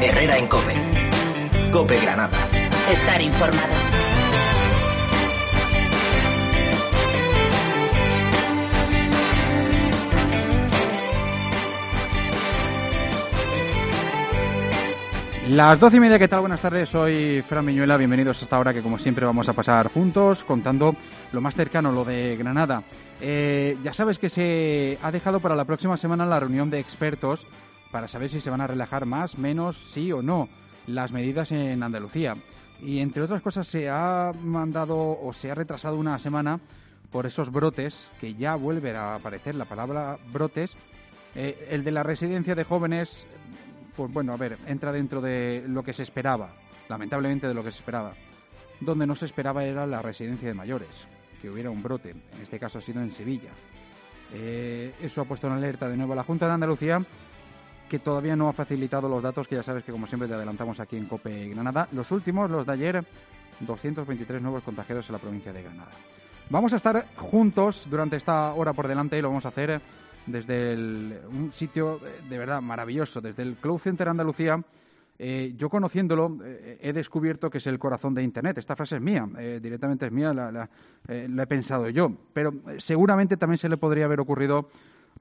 Herrera en Cope. Cope Granada. Estar informado. Las doce y media, ¿qué tal? Buenas tardes, soy Fran Miñuela, bienvenidos a esta hora que como siempre vamos a pasar juntos contando lo más cercano, lo de Granada. Eh, ya sabes que se ha dejado para la próxima semana la reunión de expertos para saber si se van a relajar más, menos, sí o no las medidas en Andalucía. Y entre otras cosas se ha mandado o se ha retrasado una semana por esos brotes que ya vuelve a aparecer la palabra brotes. Eh, el de la residencia de jóvenes pues bueno, a ver, entra dentro de lo que se esperaba, lamentablemente de lo que se esperaba. Donde no se esperaba era la residencia de mayores, que hubiera un brote, en este caso ha sido en Sevilla. Eh, eso ha puesto en alerta de nuevo a la Junta de Andalucía, que todavía no ha facilitado los datos que ya sabes que como siempre te adelantamos aquí en COPE Granada. Los últimos, los de ayer, 223 nuevos contagiados en la provincia de Granada. Vamos a estar juntos durante esta hora por delante y lo vamos a hacer desde un sitio eh, de verdad maravilloso, desde el Cloud Center Andalucía. Eh, yo conociéndolo eh, he descubierto que es el corazón de Internet. Esta frase es mía, directamente es mía, la he pensado yo. Pero seguramente también se le podría haber ocurrido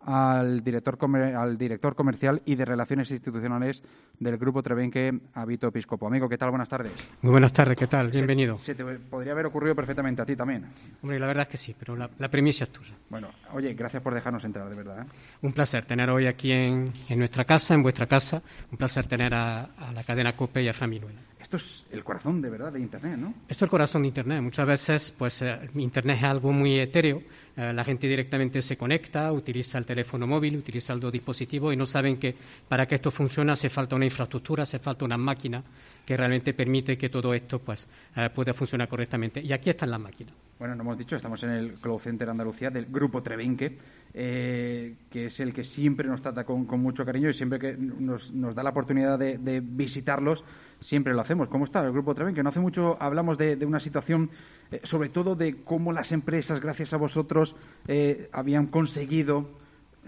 al director, al director comercial y de Relaciones Institucionales del Grupo Trebenque, Habito Episcopo. Amigo, ¿qué tal? Buenas tardes. Muy buenas tardes, ¿qué tal? Bienvenido. Se, te podría haber ocurrido perfectamente a ti también. Hombre, la verdad es que sí, pero la, la premisa es tuya. Bueno, oye, gracias por dejarnos entrar, de verdad. ¿eh? Un placer tener hoy aquí en, nuestra casa, en vuestra casa. Un placer tener a, la cadena COPE y a Familuela. Esto es el corazón, de verdad, de Internet, ¿no? Esto es el corazón de Internet. Muchas veces, pues, eh, Internet es algo muy etéreo. Eh, la gente directamente se conecta, utiliza el teléfono móvil, utiliza el dispositivo y no saben que para que esto funcione hace falta una infraestructura, hace falta una máquina que realmente permite que todo esto pues, eh, pueda funcionar correctamente. Y aquí están las máquinas. Bueno, no hemos dicho, estamos en el Cloud Center Andalucía del Grupo Trebenque, eh, que es el que siempre nos trata con, mucho cariño y siempre que nos, da la oportunidad de, visitarlos, siempre lo hacemos. ¿Cómo está el Grupo Trebenque? No hace mucho hablamos de, una situación, eh, sobre todo de cómo las empresas, gracias a vosotros, habían conseguido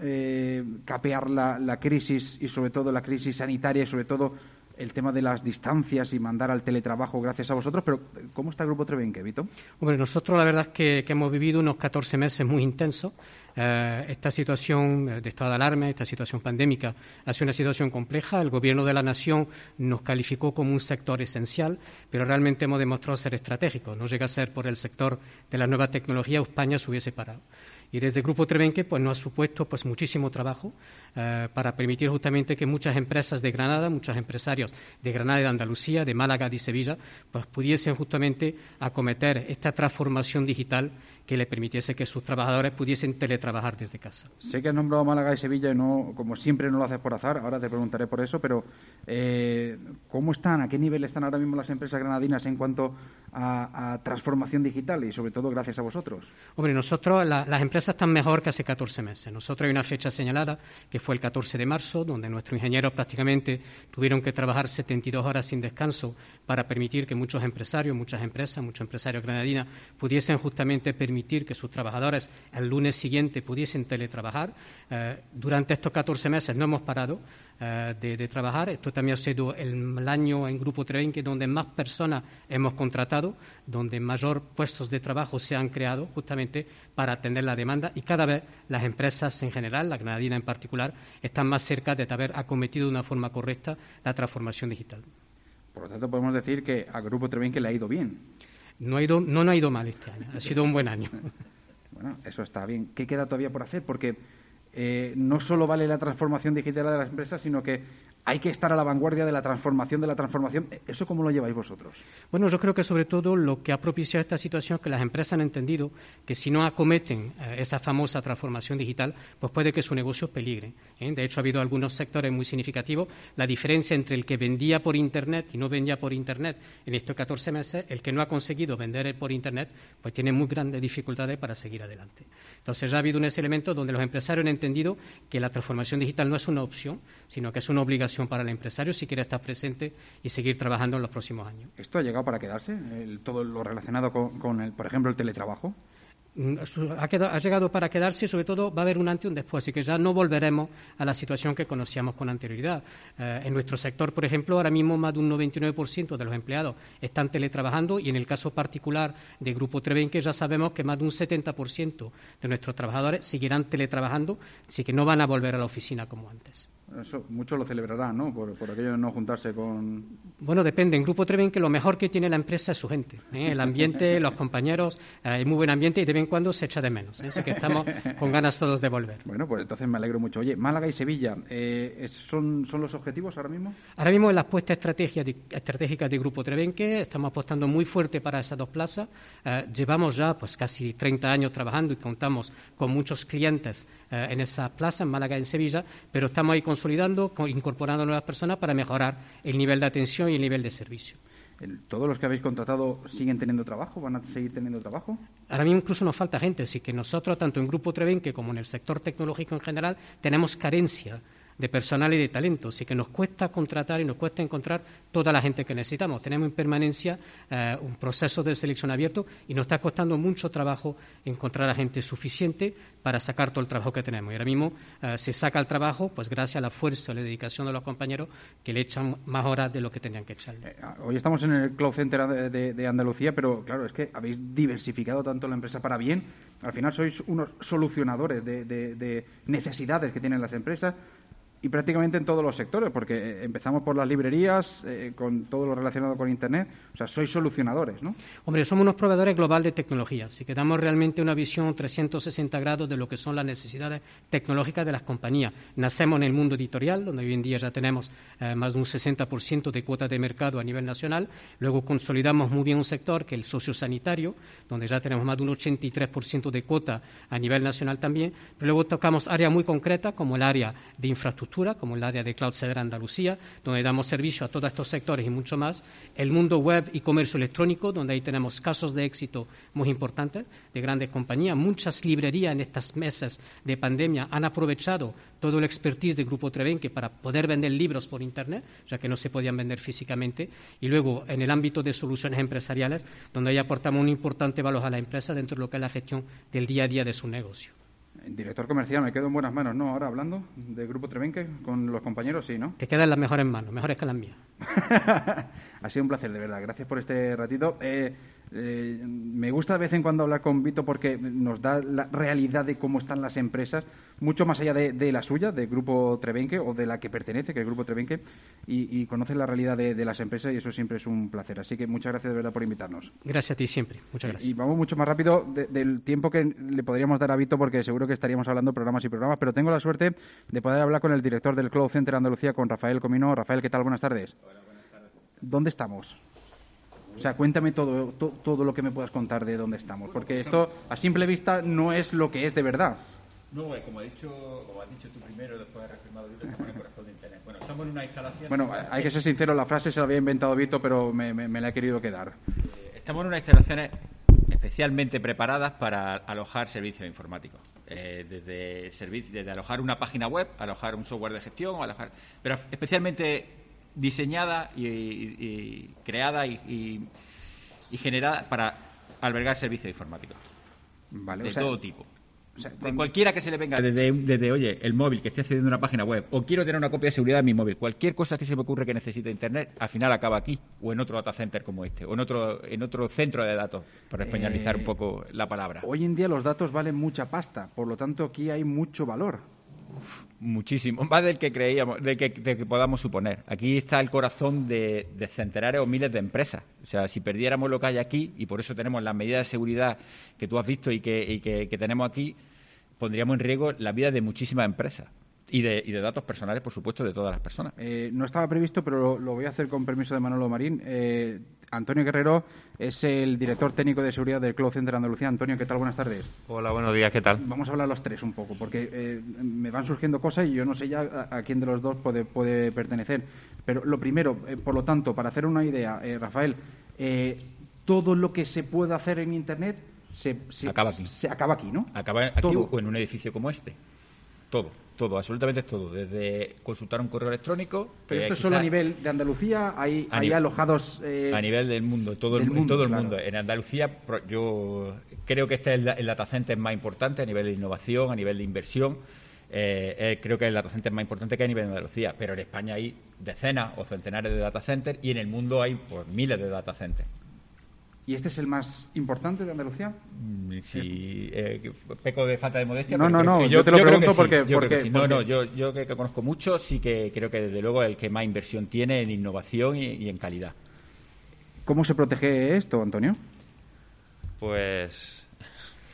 eh, capear la, crisis y sobre todo la crisis sanitaria y sobre todo el tema de las distancias y mandar al teletrabajo gracias a vosotros, pero ¿cómo está el Grupo Trebenque, Vito? Bueno, nosotros la verdad es que, hemos vivido unos 14 meses muy intensos. Eh, esta situación de estado de alarma, esta situación pandémica, ha sido una situación compleja. El Gobierno de la Nación nos calificó como un sector esencial, pero realmente hemos demostrado ser estratégico. No llega a ser por el sector de la nueva tecnología, España se hubiese parado. Y desde Grupo Trebenque pues, nos ha supuesto pues, muchísimo trabajo eh, para permitir justamente que muchas empresas de Granada, muchos empresarios de Granada y de Andalucía, de Málaga y Sevilla, pues pudiesen justamente acometer esta transformación digital que le permitiese que sus trabajadores pudiesen teletrabajar desde casa. Sé que has nombrado Málaga y Sevilla y no, como siempre no lo haces por azar, ahora te preguntaré por eso, pero eh, ¿cómo están, a qué nivel están ahora mismo las empresas granadinas en cuanto a, transformación digital y sobre todo gracias a vosotros? Hombre, nosotros, las empresas están mejor que hace 14 meses. Nosotros hay una fecha señalada que fue el 14 de marzo, donde nuestros ingenieros prácticamente tuvieron que trabajar 72 horas sin descanso para permitir que muchos empresarios, muchas empresas, muchos empresarios granadinas pudiesen justamente permitir que sus trabajadores el lunes siguiente pudiesen teletrabajar. Eh, durante estos 14 meses no hemos parado eh, de, trabajar. Esto también ha sido el, año en Grupo Trevenque donde más personas hemos contratado, donde mayor puestos de trabajo se han creado justamente para atender la demanda y cada vez las empresas en general, la granadina en particular, están más cerca de haber acometido de una forma correcta la transformación digital. Por lo tanto, podemos decir que a Grupo Trevenque le ha ido bien. No, ha ido, no, no ha ido mal este año, ha sido un buen año. bueno, eso está bien. ¿Qué queda todavía por hacer? Porque eh, no solo vale la transformación digital de las empresas, sino que hay que estar a la vanguardia de la transformación de la transformación. ¿Eso cómo lo lleváis vosotros? Bueno, yo creo que sobre todo lo que ha propiciado esta situación es que las empresas han entendido que si no acometen eh, esa famosa transformación digital, pues puede que su negocio peligre. ¿eh? De hecho, ha habido algunos sectores muy significativos. La diferencia entre el que vendía por Internet y no vendía por Internet en estos 14 meses, el que no ha conseguido vender por Internet, pues tiene muy grandes dificultades para seguir adelante. Entonces, ya ha habido un elemento donde los empresarios han entendido que la transformación digital no es una opción, sino que es una obligación para el empresario si quiere estar presente y seguir trabajando en los próximos años. ¿Esto ha llegado para quedarse? todo lo relacionado con, el, por ejemplo, el teletrabajo. Mm, ha, llegado para quedarse y sobre todo va a haber un antes y un después, así que ya no volveremos a la situación que conocíamos con anterioridad. Eh, en nuestro sector, por ejemplo, ahora mismo más de un 99% de los empleados están teletrabajando y en el caso particular del Grupo Trevenque ya sabemos que más de un 70% de nuestros trabajadores seguirán teletrabajando, así que no van a volver a la oficina como antes. Eso muchos lo celebrarán, ¿no? Por, aquello de no juntarse con. Bueno, depende. En Grupo Treven que lo mejor que tiene la empresa es su gente. ¿eh? El ambiente, los compañeros, eh, hay muy buen ambiente y de vez en cuando se echa de menos. ¿eh? Así que estamos con ganas todos de volver. Bueno, pues entonces me alegro mucho. Oye, Málaga y Sevilla, ¿son, ¿son los objetivos ahora mismo? Ahora mismo en la apuesta estratégica de Grupo Trevenque estamos apostando muy fuerte para esas dos plazas. llevamos ya pues casi 30 años trabajando y contamos con muchos clientes en esas plazas, en Málaga y en Sevilla, pero estamos ahí con consolidando, incorporando nuevas personas para mejorar el nivel de atención y el nivel de servicio. ¿Todos los que habéis contratado siguen teniendo trabajo? ¿Van a seguir teniendo trabajo? Ahora mismo incluso nos falta gente, así que nosotros, tanto en Grupo Trevenque como en el sector tecnológico en general, tenemos carencia de personal y de talento, así que nos cuesta contratar y nos cuesta encontrar toda la gente que necesitamos. Tenemos en permanencia eh, un proceso de selección abierto y nos está costando mucho trabajo encontrar a gente suficiente para sacar todo el trabajo que tenemos. Y ahora mismo eh, se saca el trabajo pues gracias a la fuerza y la dedicación de los compañeros que le echan más horas de lo que tenían que echarle. Eh, hoy estamos en el Cloud Center de, Andalucía, pero claro, es que habéis diversificado tanto la empresa para bien. Al final sois unos solucionadores de necesidades que tienen las empresas y prácticamente en todos los sectores, porque eh, empezamos por las librerías, eh, con todo lo relacionado con Internet. O sea, sois solucionadores, ¿no? Hombre, somos unos proveedores global de tecnología, así que damos realmente una visión 360 grados de lo que son las necesidades tecnológicas de las compañías. Nacemos en el mundo editorial, donde hoy en día ya tenemos eh, más de un 60% de cuota de mercado a nivel nacional. Luego consolidamos muy bien un sector que es el sociosanitario, donde ya tenemos más de un 83% de cuota a nivel nacional también. Pero luego tocamos áreas muy concretas, como el área de infraestructura como el área de Cloud Ceder Andalucía, donde damos servicio a todos estos sectores y mucho más. El mundo web y comercio electrónico, donde ahí tenemos casos de éxito muy importantes de grandes compañías. Muchas librerías en estos meses de pandemia han aprovechado todo el expertise del Grupo Trevenque para poder vender libros por Internet, ya que no se podían vender físicamente. Y luego, en el ámbito de soluciones empresariales, donde ahí aportamos un importante valor a la empresa dentro de lo que es la gestión del día a día de su negocio. Director comercial, me quedo en buenas manos, ¿no? Ahora hablando del Grupo Trevenque con los compañeros, sí, ¿no? Te quedan las mejores manos, mejores que las mías. ha sido un placer, de verdad. Gracias por este ratito. Eh, eh, me gusta de vez en cuando hablar con Vito porque nos da la realidad de cómo están las empresas, mucho más allá de, la suya, del Grupo Trevenque o de la que pertenece, que es el Grupo Trevenque, y, conoce la realidad de, las empresas y eso siempre es un placer. Así que muchas gracias de verdad por invitarnos. Gracias a ti siempre. Muchas gracias. Y, vamos mucho más rápido del tiempo que le podríamos dar a Vito porque seguro que estaríamos hablando programas y programas, pero tengo la suerte de poder hablar con el director del Cloud Center Andalucía, con Rafael Comino. Rafael, ¿qué tal? Buenas tardes. Hola, buenas tardes. ¿Dónde estamos? O sea, cuéntame todo, todo lo que me puedas contar de dónde estamos, porque esto a simple vista no es lo que es de verdad. No, como, he dicho, como has dicho tú primero, después de reafirmado Vito, estamos en el corazón de Internet. Bueno, estamos en una instalación... Bueno, hay que ser sincero, la frase se la había inventado Vito, pero me, me, la he querido quedar. Eh, estamos en unas instalaciones especialmente preparadas para alojar servicios informáticos. Eh, desde, desde alojar una página web, alojar un software de gestión, alojar, pero especialmente diseñada y, creada y, generada para albergar servicios informáticos. de todo tipo. de cualquiera que se le venga desde, desde, oye, el móvil que esté accediendo a una página web, o quiero tener una copia de seguridad en mi móvil, cualquier cosa que se me ocurre que necesite Internet, al final acaba aquí, o en otro data center como este, o en otro, en otro centro de datos, para españolizar un eh, poco la palabra. Hoy en día los datos valen mucha pasta, por lo tanto aquí hay mucho valor muchísimo, más del que creíamos, de que, que, podamos suponer. Aquí está el corazón de, centenares o miles de empresas. O sea, si perdiéramos lo que hay aquí, y por eso tenemos las medidas de seguridad que tú has visto y que tenemos aquí, pondríamos en riesgo la vida de muchísimas empresas. Y de, y de, datos personales, por supuesto, de todas las personas. Eh, no estaba previsto, pero lo, voy a hacer con permiso de Manolo Marín. Eh, Antonio Guerrero es el director técnico de seguridad del Cloud Center Andalucía. Antonio, ¿qué tal? Buenas tardes. Hola, buenos días, ¿qué tal? Vamos a hablar los tres un poco, porque eh, me van surgiendo cosas y yo no sé ya a, quién de los dos puede, puede pertenecer. Pero lo primero, por lo tanto, para hacer una idea, Rafael, todo lo que se puede hacer en Internet se, acaba aquí. Se acaba aquí, ¿no? Acaba aquí o en un edificio como este. Todo, todo, absolutamente todo. Desde consultar un correo electrónico. Pero esto es solo a nivel de Andalucía, hay, hay alojados. Eh, a nivel del mundo, todo el, mundo, todo el mundo. En Andalucía, yo creo que este es el, data center más importante a nivel de innovación, a nivel de inversión. Eh, eh, creo que el data center más importante que a nivel de Andalucía, pero en España hay decenas o centenares de data centers y en el mundo hay pues, miles de data centers. ¿Y este es el más importante de Andalucía? Mm, sí, eh, peco de falta de modestia. No, no, no, yo, te lo pregunto porque... Yo No, no, yo, yo que, conozco mucho, sí que creo que desde luego el que más inversión tiene en innovación y, en calidad. ¿Cómo se protege esto, Antonio? Pues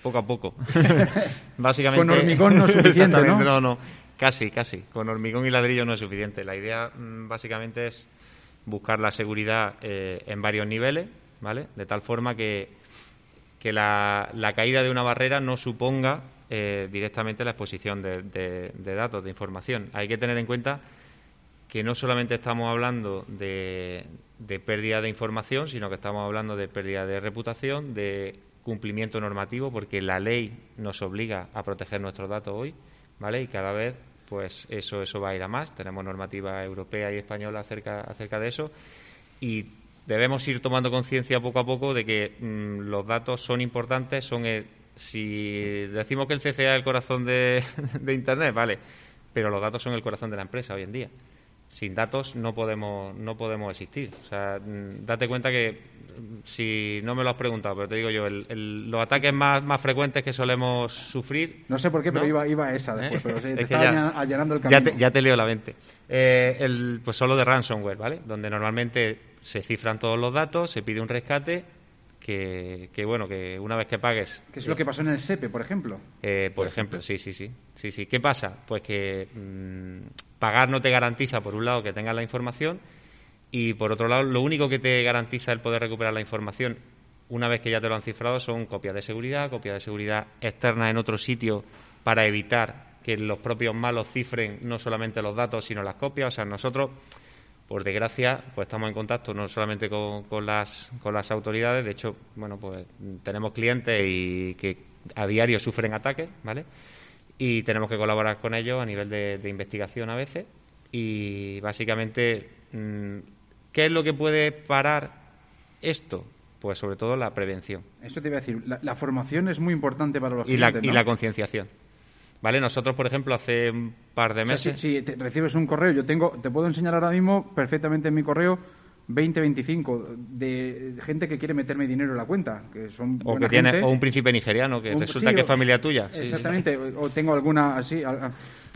poco a poco. Básicamente. Con hormigón no es suficiente, ¿no? No, no, casi, casi. Con hormigón y ladrillo no es suficiente. La idea mm, básicamente es buscar la seguridad eh, en varios niveles ¿vale? De tal forma que, que la, caída de una barrera no suponga eh, directamente la exposición de, datos, de información. Hay que tener en cuenta que no solamente estamos hablando de, de pérdida de información, sino que estamos hablando de pérdida de reputación, de cumplimiento normativo, porque la ley nos obliga a proteger nuestros datos hoy, ¿vale? Y cada vez, pues eso, eso va a ir a más. Tenemos normativa europea y española acerca, acerca de eso. Y debemos ir tomando conciencia poco a poco de que mm, los datos son importantes, son si decimos que el CCA es el corazón de, Internet, vale, pero los datos son el corazón de la empresa hoy en día. Sin datos no podemos no podemos existir. O sea, mm, date cuenta que mm, si no me lo has preguntado, pero te digo yo, los ataques más, más frecuentes que solemos sufrir. No sé por qué, pero iba, iba esa después, pero te estaba allanando el camino. Ya te, ya te leo la mente. Eh, el, pues solo de ransomware, ¿vale? Donde normalmente se cifran todos los datos, se pide un rescate que, bueno, que una vez que pagues... ¿Qué es lo que pasó en el SEPE, por ejemplo? Eh, por, ejemplo, sí, sí, sí, sí, sí. ¿Qué pasa? Pues que mm, pagar no te garantiza, por un lado, que tengas la información y, por otro lado, lo único que te garantiza el poder recuperar la información una vez que ya te lo han cifrado son copias de seguridad, copias de seguridad externas en otro sitio para evitar que los propios malos cifren no solamente los datos, sino las copias. O sea, nosotros por desgracia, pues estamos en contacto no solamente con, las, con las autoridades, de hecho, bueno, pues tenemos clientes y que a diario sufren ataques, ¿vale? Y tenemos que colaborar con ellos a nivel de, investigación a veces. Y básicamente, mm, ¿qué es lo que puede parar esto? Pues sobre todo la prevención. Eso te iba a decir, la, formación es muy importante para los y clientes, Y la concienciación. ¿Vale? Nosotros, por ejemplo, hace un par de meses. si, recibes un correo, yo tengo, te puedo enseñar ahora mismo perfectamente en mi correo 20, 25 de gente que quiere meterme dinero en la cuenta, que son o que tiene o un príncipe nigeriano que resulta que es familia tuya. exactamente, o tengo alguna así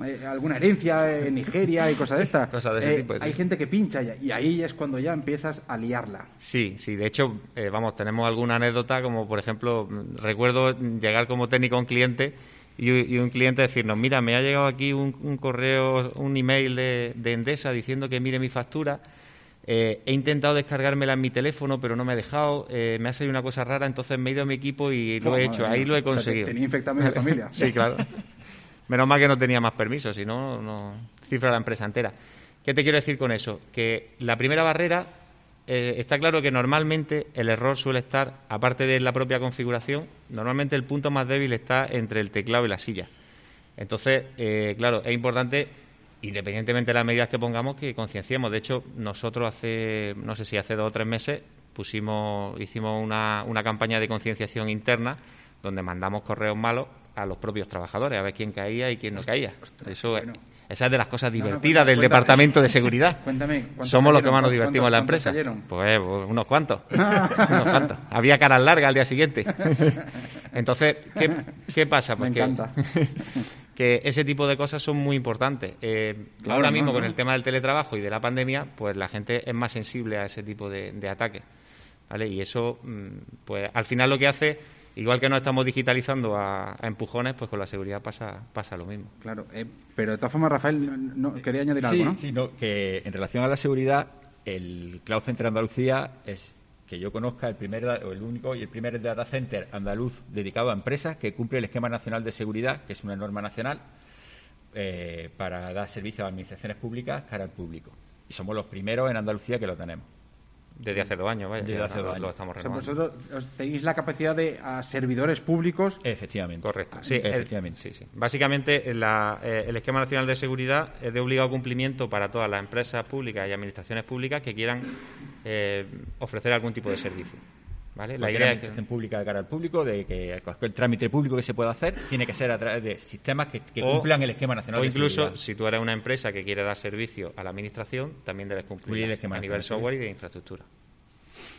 eh, alguna herencia en Nigeria y cosas de estas. De ese eh, tipo, Hay gente que pincha ya, y ahí es cuando ya empiezas a liarla. Sí, sí. De hecho, eh, vamos, tenemos alguna anécdota como por ejemplo recuerdo llegar como técnico a un cliente y, un cliente decirnos, mira, me ha llegado aquí un, correo, un email de, Endesa diciendo que mire mi factura. Eh, he intentado descargármela en mi teléfono, pero no me ha dejado. Eh, me ha salido una cosa rara, entonces me he ido a mi equipo y lo he hecho. Ahí lo he conseguido. tenía infectado a familia. sí, claro. Menos mal que no tenía más permisos, si no, no cifra la empresa entera. ¿Qué te quiero decir con eso? Que la primera barrera eh, está claro que normalmente el error suele estar, aparte de la propia configuración, normalmente el punto más débil está entre el teclado y la silla. Entonces, eh, claro, es importante, independientemente de las medidas que pongamos, que concienciemos. De hecho, nosotros hace, no sé si hace dos o tres meses, pusimos, hicimos una, una campaña de concienciación interna donde mandamos correos malos a los propios trabajadores, a ver quién caía y quién no caía. Eso esa es de las cosas divertidas del Departamento de Seguridad. Cuéntame. Somos los que más nos divertimos en la empresa. Pues, pues, unos cuantos. unos cuantos. Había caras largas al día siguiente. Entonces, ¿qué, pasa? Pues Me encanta. Que, ese tipo de cosas son muy importantes. Eh, ahora mismo, con el tema del teletrabajo y de la pandemia, pues la gente es más sensible a ese tipo de, de ataques. ¿vale? Y eso, mm, pues al final lo que hace Igual que no estamos digitalizando a, empujones, pues con la seguridad pasa, pasa lo mismo. Claro, eh, pero de todas formas, Rafael, no, quería añadir algo, ¿no? Sí, que en relación a la seguridad, el Cloud Center Andalucía es que yo conozca el primer o el único y el primer data center andaluz dedicado a empresas que cumple el esquema nacional de seguridad, que es una norma nacional eh, para dar servicio a administraciones públicas cara al público. Y somos los primeros en Andalucía que lo tenemos. Desde hace dos años, vaya. Desde hace lo- dos lo años. estamos O sea, renovando. vosotros os- tenéis la capacidad de a servidores públicos. Efectivamente. Correcto. Sí, el- efectivamente. sí, sí. Básicamente, la- eh, el Esquema Nacional de Seguridad es de obligado cumplimiento para todas las empresas públicas y administraciones públicas que quieran eh, ofrecer algún tipo de servicio. ¿Vale? La idea es que, administración pública de cara al público, de que cualquier trámite público que se pueda hacer, tiene que ser a través de sistemas que, que O- cumplan el esquema nacional o incluso, si tú eres una empresa que quiere dar servicio a la administración, también debes Cumplir el esquema a nivel software y de infraestructura.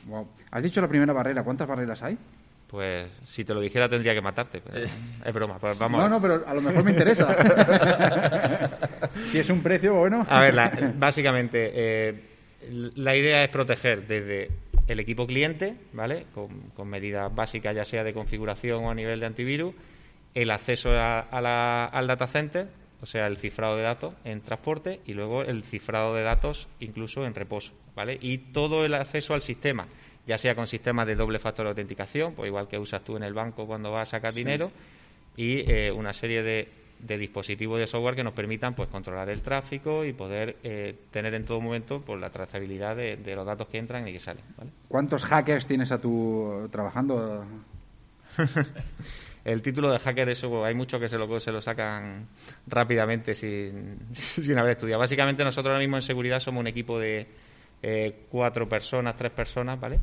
Wow. Has dicho la primera barrera. ¿Cuántas barreras hay? Pues si te lo dijera tendría que matarte. pero es broma. pues vamos no, no, pero a lo mejor me interesa. si es un precio, bueno. A ver, la- básicamente, eh, la idea es proteger desde el equipo cliente, ¿vale? Con, con medidas básicas, ya sea de configuración o a nivel de antivirus, el acceso a- a la- al data center, o sea, el cifrado de datos en transporte y luego el cifrado de datos incluso en reposo, ¿vale? Y todo el acceso al sistema, ya sea con sistemas de doble factor de autenticación, pues igual que usas tú en el banco cuando vas a sacar dinero, y eh, una serie de, de dispositivos de software que nos permitan pues controlar el tráfico y poder eh, tener en todo momento pues, la trazabilidad de, de los datos que entran y que salen. ¿vale? ¿Cuántos hackers tienes a tu trabajando? El título de hacker, eso hay muchos que se lo, se lo sacan rápidamente sin, sin haber estudiado. Básicamente nosotros ahora mismo en seguridad somos un equipo de eh, cuatro personas, tres personas, ¿vale?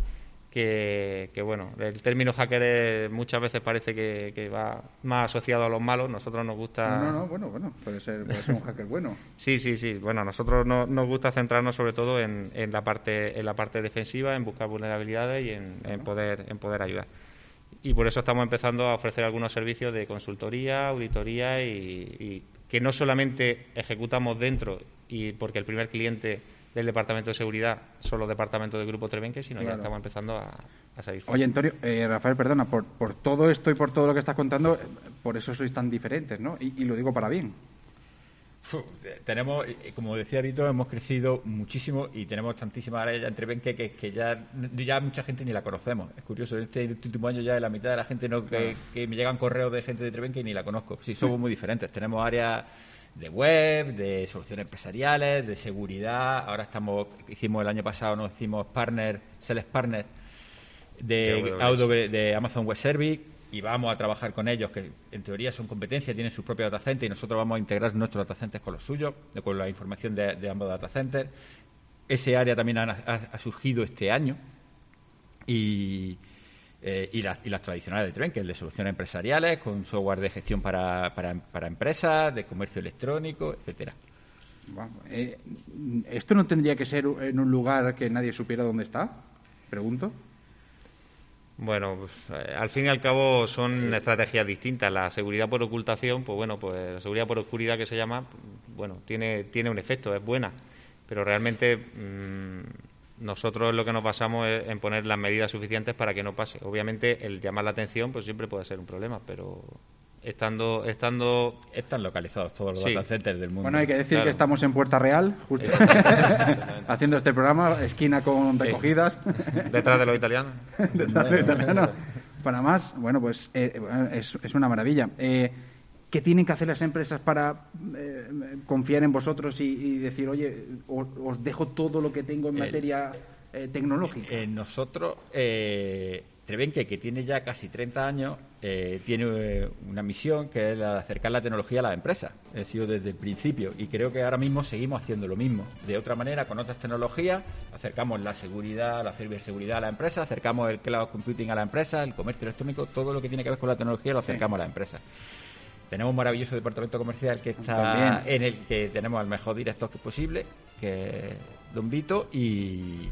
Que, que, bueno, el término hacker es- muchas veces parece que, que va más asociado a los malos. Nosotros nos gusta... No, no, no, bueno, bueno, puede ser, puede ser un hacker bueno. Sí, sí, sí. Bueno, nosotros no- nos gusta centrarnos sobre todo en, en la parte en la parte defensiva, en buscar vulnerabilidades y en, en poder en poder ayudar. Y por eso estamos empezando a ofrecer algunos servicios de consultoría, auditoría y, y que no solamente ejecutamos dentro y porque el primer cliente del departamento de seguridad son los departamentos del grupo Trevenque, sino Claro. ya estamos empezando a, a salir fuera. Oye, Antonio, eh, Rafael, perdona, por, por todo esto y por todo lo que estás contando, eh, por eso sois tan diferentes, ¿no? Y, y lo digo para bien. Eh, tenemos, eh, como decía Rito, hemos crecido muchísimo y tenemos tantísimas áreas ya entre Benque que, que ya, ya mucha gente ni la conocemos. Es curioso, este último año ya la mitad de la gente no que, que me llegan correos de gente de Trevenque y ni la conozco. Sí, somos muy diferentes. Tenemos áreas de web, de soluciones empresariales, de seguridad. Ahora estamos, hicimos el año pasado, nos hicimos partner, sales partner de, AWS. De Amazon Web Service y vamos a trabajar con ellos, que en teoría son competencias, tienen sus propios data centers y nosotros vamos a integrar nuestros data centers con los suyos, con la información de, de ambos data centers. Ese área también ha, ha- ha surgido este año y, eh, y, las, y las tradicionales de Tren, que es de soluciones empresariales, con software de gestión para, para, para empresas, de comercio electrónico, etcétera. Guau, eh, ¿Esto no tendría que ser en un lugar que nadie supiera dónde está? Pregunto. Bueno, pues, eh, al fin y al cabo son estrategias distintas. La seguridad por ocultación, pues bueno, pues la seguridad por oscuridad que se llama, bueno, tiene, tiene un efecto, es buena, pero realmente mm, nosotros lo que nos basamos es en poner las medidas suficientes para que no pase. Obviamente el llamar la atención pues siempre puede ser un problema, pero estando estando Están localizados todos los Sí. data centers del mundo. Bueno, hay que decir Claro. que estamos en Puerta Real, justo haciendo este programa, esquina con recogidas. detrás de los italianos. Detrás de italiano. Para más, bueno, pues eh, es, es una maravilla. Eh, ¿Qué tienen que hacer las empresas para eh, confiar en vosotros y, y decir, oye, os, os dejo todo lo que tengo en El- materia eh, tecnológica? Eh, nosotros, eh, Trevenque, que tiene ya casi 30 años, eh, tiene eh, una misión que es la de acercar la tecnología a las empresas. Ha sido desde el principio y creo que ahora mismo seguimos haciendo lo mismo. De otra manera, con otras tecnologías, acercamos la seguridad, la ciberseguridad a la empresa, acercamos el cloud computing a la empresa, el comercio electrónico, todo lo que tiene que ver con la tecnología lo acercamos a la empresa. Tenemos un maravilloso departamento comercial que está También. en el que tenemos al mejor director que posible, que es Don Vito, y,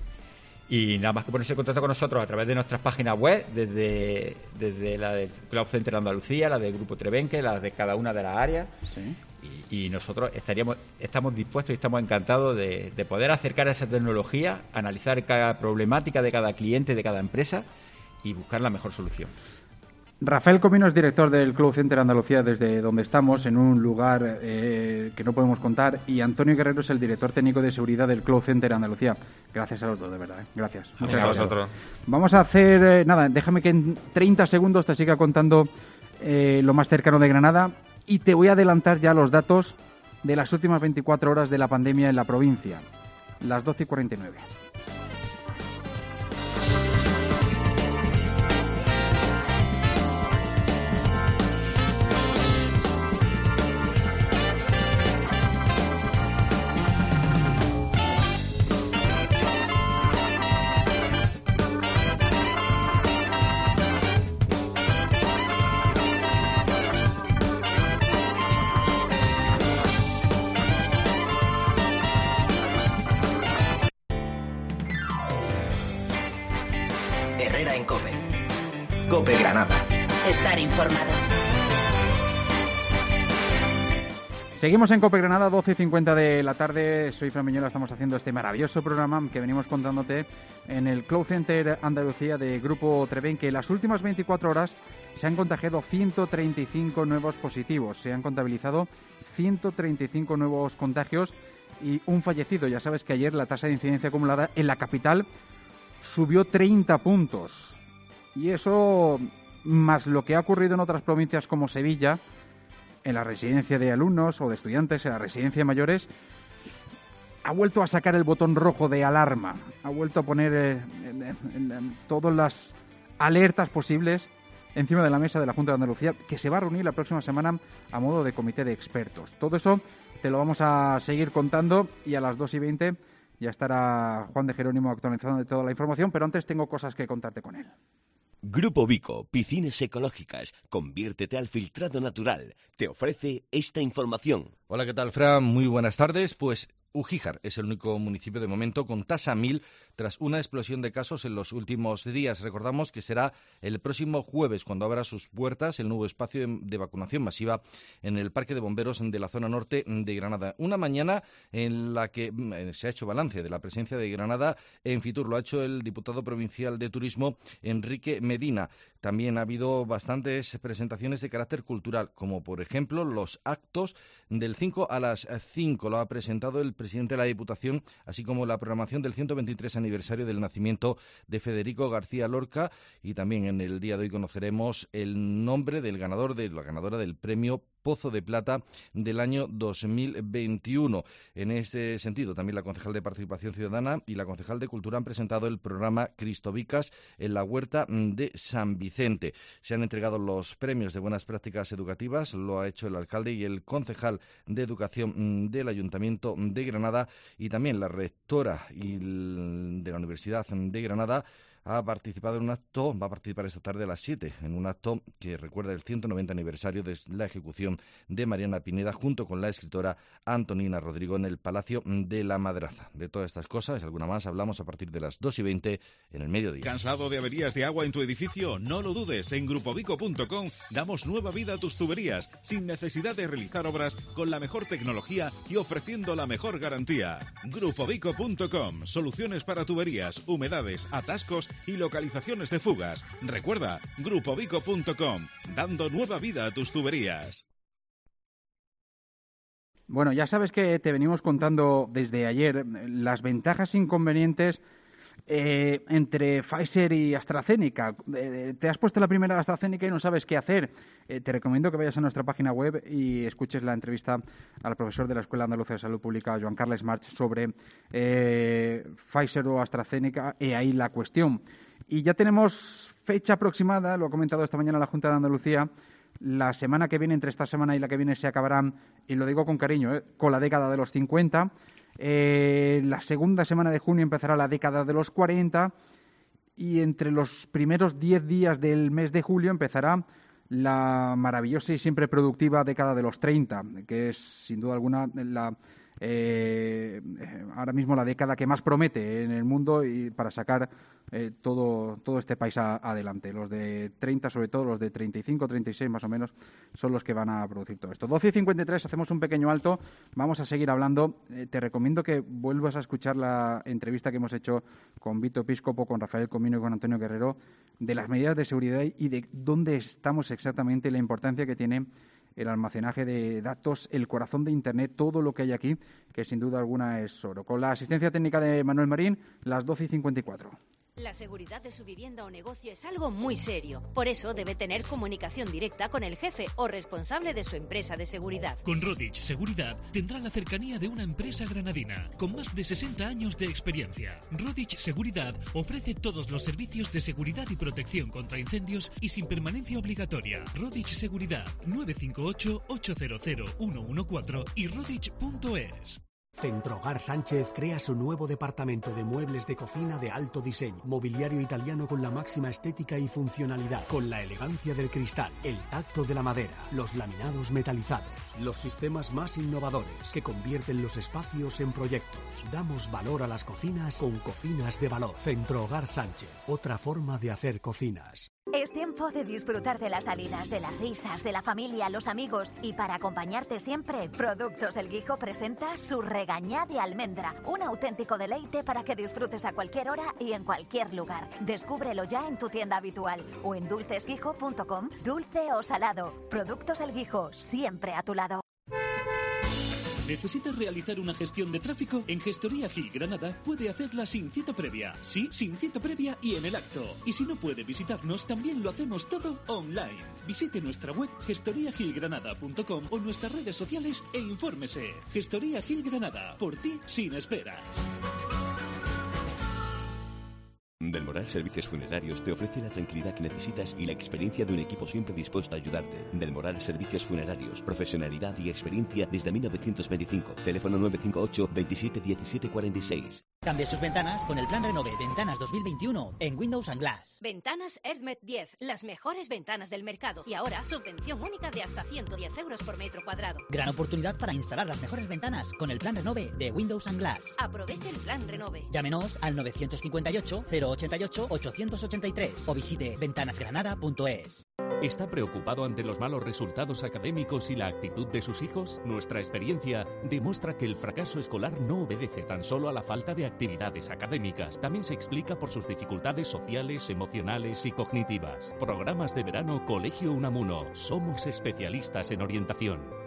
y nada más que ponerse en contacto con nosotros a través de nuestras páginas web, desde, desde la del Cloud Center de Andalucía, la del Grupo Trevenque, la de cada una de las áreas. Sí. Y, y nosotros estaríamos, estamos dispuestos y estamos encantados de, de poder acercar a esa tecnología, analizar cada problemática de cada cliente, de cada empresa y buscar la mejor solución. Rafael Comino es director del Cloud Center Andalucía, desde donde estamos, en un lugar eh, que no podemos contar, y Antonio Guerrero es el director técnico de seguridad del Cloud Center Andalucía. Gracias a los dos, de verdad. ¿eh? Gracias. Muchas gracias. vosotros. Vamos a hacer, eh, nada, déjame que en 30 segundos te siga contando eh, lo más cercano de Granada y te voy a adelantar ya los datos de las últimas 24 horas de la pandemia en la provincia, las 12 y 49. Seguimos en Cope Granada, 12 y 50 de la tarde. Soy Fran Miñola, estamos haciendo este maravilloso programa que venimos contándote en el Cloud Center Andalucía de Grupo Treven, que en las últimas 24 horas se han contagiado 135 nuevos positivos. Se han contabilizado 135 nuevos contagios y un fallecido. Ya sabes que ayer la tasa de incidencia acumulada en la capital subió 30 puntos. Y eso, más lo que ha ocurrido en otras provincias como Sevilla, en la residencia de alumnos o de estudiantes, en la residencia de mayores, ha vuelto a sacar el botón rojo de alarma, ha vuelto a poner eh, todas las alertas posibles encima de la mesa de la Junta de Andalucía, que se va a reunir la próxima semana a modo de comité de expertos. Todo eso te lo vamos a seguir contando y a las 2 y 20 ya estará Juan de Jerónimo actualizando de toda la información, pero antes tengo cosas que contarte con él. Grupo Vico, piscinas ecológicas, conviértete al filtrado natural. Te ofrece esta información. Hola, ¿qué tal, Fran? Muy buenas tardes. Pues Ujíjar es el único municipio de momento con tasa 1000 tras una explosión de casos en los últimos días. Recordamos que será el próximo jueves cuando abra sus puertas el nuevo espacio de vacunación masiva en el Parque de Bomberos de la zona norte de Granada. Una mañana en la que mm, eh, se ha hecho balance de la presencia de Granada en Fitur. Lo ha hecho el diputado provincial de Turismo, Enrique Medina. También ha habido bastantes presentaciones de carácter cultural, como por ejemplo los actos del 5 a las 5. Lo ha presentado el presidente de la Diputación, así como la programación del 123 aniversario del nacimiento de Federico García Lorca. Y también en el día de hoy conoceremos el nombre del ganador, de la ganadora del premio Pozo de Plata del año 2021. En este sentido, también la concejal de Participación Ciudadana y la concejal de Cultura han presentado el programa Cristovicas en la huerta de San Vicente. Se han entregado los premios de buenas prácticas educativas, lo ha hecho el alcalde y el concejal de Educación del Ayuntamiento de Granada y también la rectora de la Universidad de Granada ha participado en un acto, va a participar esta tarde a las 7, en un acto que recuerda el 190 aniversario de la ejecución de Mariana Pineda junto con la escritora Antonina Rodrigo en el Palacio de la Madraza. De todas estas cosas alguna más hablamos a partir de las 2 y 20 en el mediodía. ¿Cansado de averías de agua en tu edificio? No lo dudes, en grupovico.com damos nueva vida a tus tuberías sin necesidad de realizar obras con la mejor tecnología y ofreciendo la mejor garantía. grupovico.com, soluciones para tuberías, humedades, atascos y localizaciones de fugas. Recuerda, grupovico.com, dando nueva vida a tus tuberías. Bueno, ya sabes que te venimos contando desde ayer las ventajas e inconvenientes eh, entre Pfizer y AstraZeneca. Eh, te has puesto la primera AstraZeneca y no sabes qué hacer. Eh, te recomiendo que vayas a nuestra página web y escuches la entrevista al profesor de la Escuela Andaluza de Salud Pública, Joan Carles March, sobre Pfizer o AstraZeneca y ahí la cuestión. Y ya tenemos fecha aproximada, lo ha comentado esta mañana la Junta de Andalucía, la semana que viene, entre esta semana y la que viene, se acabarán, y lo digo con cariño, con la década de los 50. Eh, la segunda semana de junio empezará la década de los 40 y entre los primeros 10 días del mes de julio empezará la maravillosa y siempre productiva década de los 30, que es sin duda alguna la eh, ahora mismo la década que más promete en el mundo y para sacar eh, todo, todo este país adelante. Los de 30, sobre todo los de 35, 36 más o menos, son los que van a producir todo esto. 12 y 53, hacemos un pequeño alto, vamos a seguir hablando. Eh, te recomiendo que vuelvas a escuchar la entrevista que hemos hecho con Vito Piscopo, con Rafael Comino y con Antonio Guerrero de las medidas de seguridad y de dónde estamos exactamente y la importancia que tiene el almacenaje de datos, el corazón de Internet, todo lo que hay aquí, que sin duda alguna es oro. Con la asistencia técnica de Manuel Marín, las 12 y 54. La seguridad de su vivienda o negocio es algo muy serio. Por eso debe tener comunicación directa con el jefe o responsable de su empresa de seguridad. Con Rodich Seguridad tendrá la cercanía de una empresa granadina con más de 60 años de experiencia. Rodich Seguridad ofrece todos los servicios de seguridad y protección contra incendios y sin permanencia obligatoria. Rodich Seguridad 958 800 114 y rodich.es. Centrogar Sánchez crea su nuevo departamento de muebles de cocina de alto diseño, mobiliario italiano con la máxima estética y funcionalidad, con la elegancia del cristal, el tacto de la madera, los laminados metalizados, los sistemas más innovadores que convierten los espacios en proyectos. Damos valor a las cocinas con cocinas de valor. Centrogar Sánchez, otra forma de hacer cocinas. Es tiempo de disfrutar de las salidas, de las risas, de la familia, los amigos. Y para acompañarte siempre, Productos El Guijo presenta su regañá de almendra. Un auténtico deleite para que disfrutes a cualquier hora y en cualquier lugar. Descúbrelo ya en tu tienda habitual o en dulcesguijo.com. Dulce o salado. Productos El Guijo, siempre a tu lado. ¿Necesitas realizar una gestión de tráfico? En Gestoría Gil Granada puede hacerla sin cita previa. Sí, sin cita previa y en el acto. Y si no puede visitarnos, también lo hacemos todo online. Visite nuestra web gestoriagilgranada.com o nuestras redes sociales e infórmese. Gestoría Gil Granada. Por ti, sin esperas. Del Moral Servicios Funerarios te ofrece la tranquilidad que necesitas y la experiencia de un equipo siempre dispuesto a ayudarte. Del Moral Servicios Funerarios, profesionalidad y experiencia desde 1925. Teléfono 958 27 17 46. Cambie sus ventanas con el plan Renove Ventanas 2021 en Windows and Glass. Ventanas Erdmet 10, las mejores ventanas del mercado. Y ahora, subvención única de hasta 110 euros por metro cuadrado. Gran oportunidad para instalar las mejores ventanas con el plan Renove de Windows and Glass. Aproveche el plan Renove. Llámenos al 958 088 883 o visite ventanasgranada.es. ¿Está preocupado ante los malos resultados académicos y la actitud de sus hijos? Nuestra experiencia demuestra que el fracaso escolar no obedece tan solo a la falta de actividades académicas, también se explica por sus dificultades sociales, emocionales y cognitivas. Programas de verano Colegio Unamuno. Somos especialistas en orientación.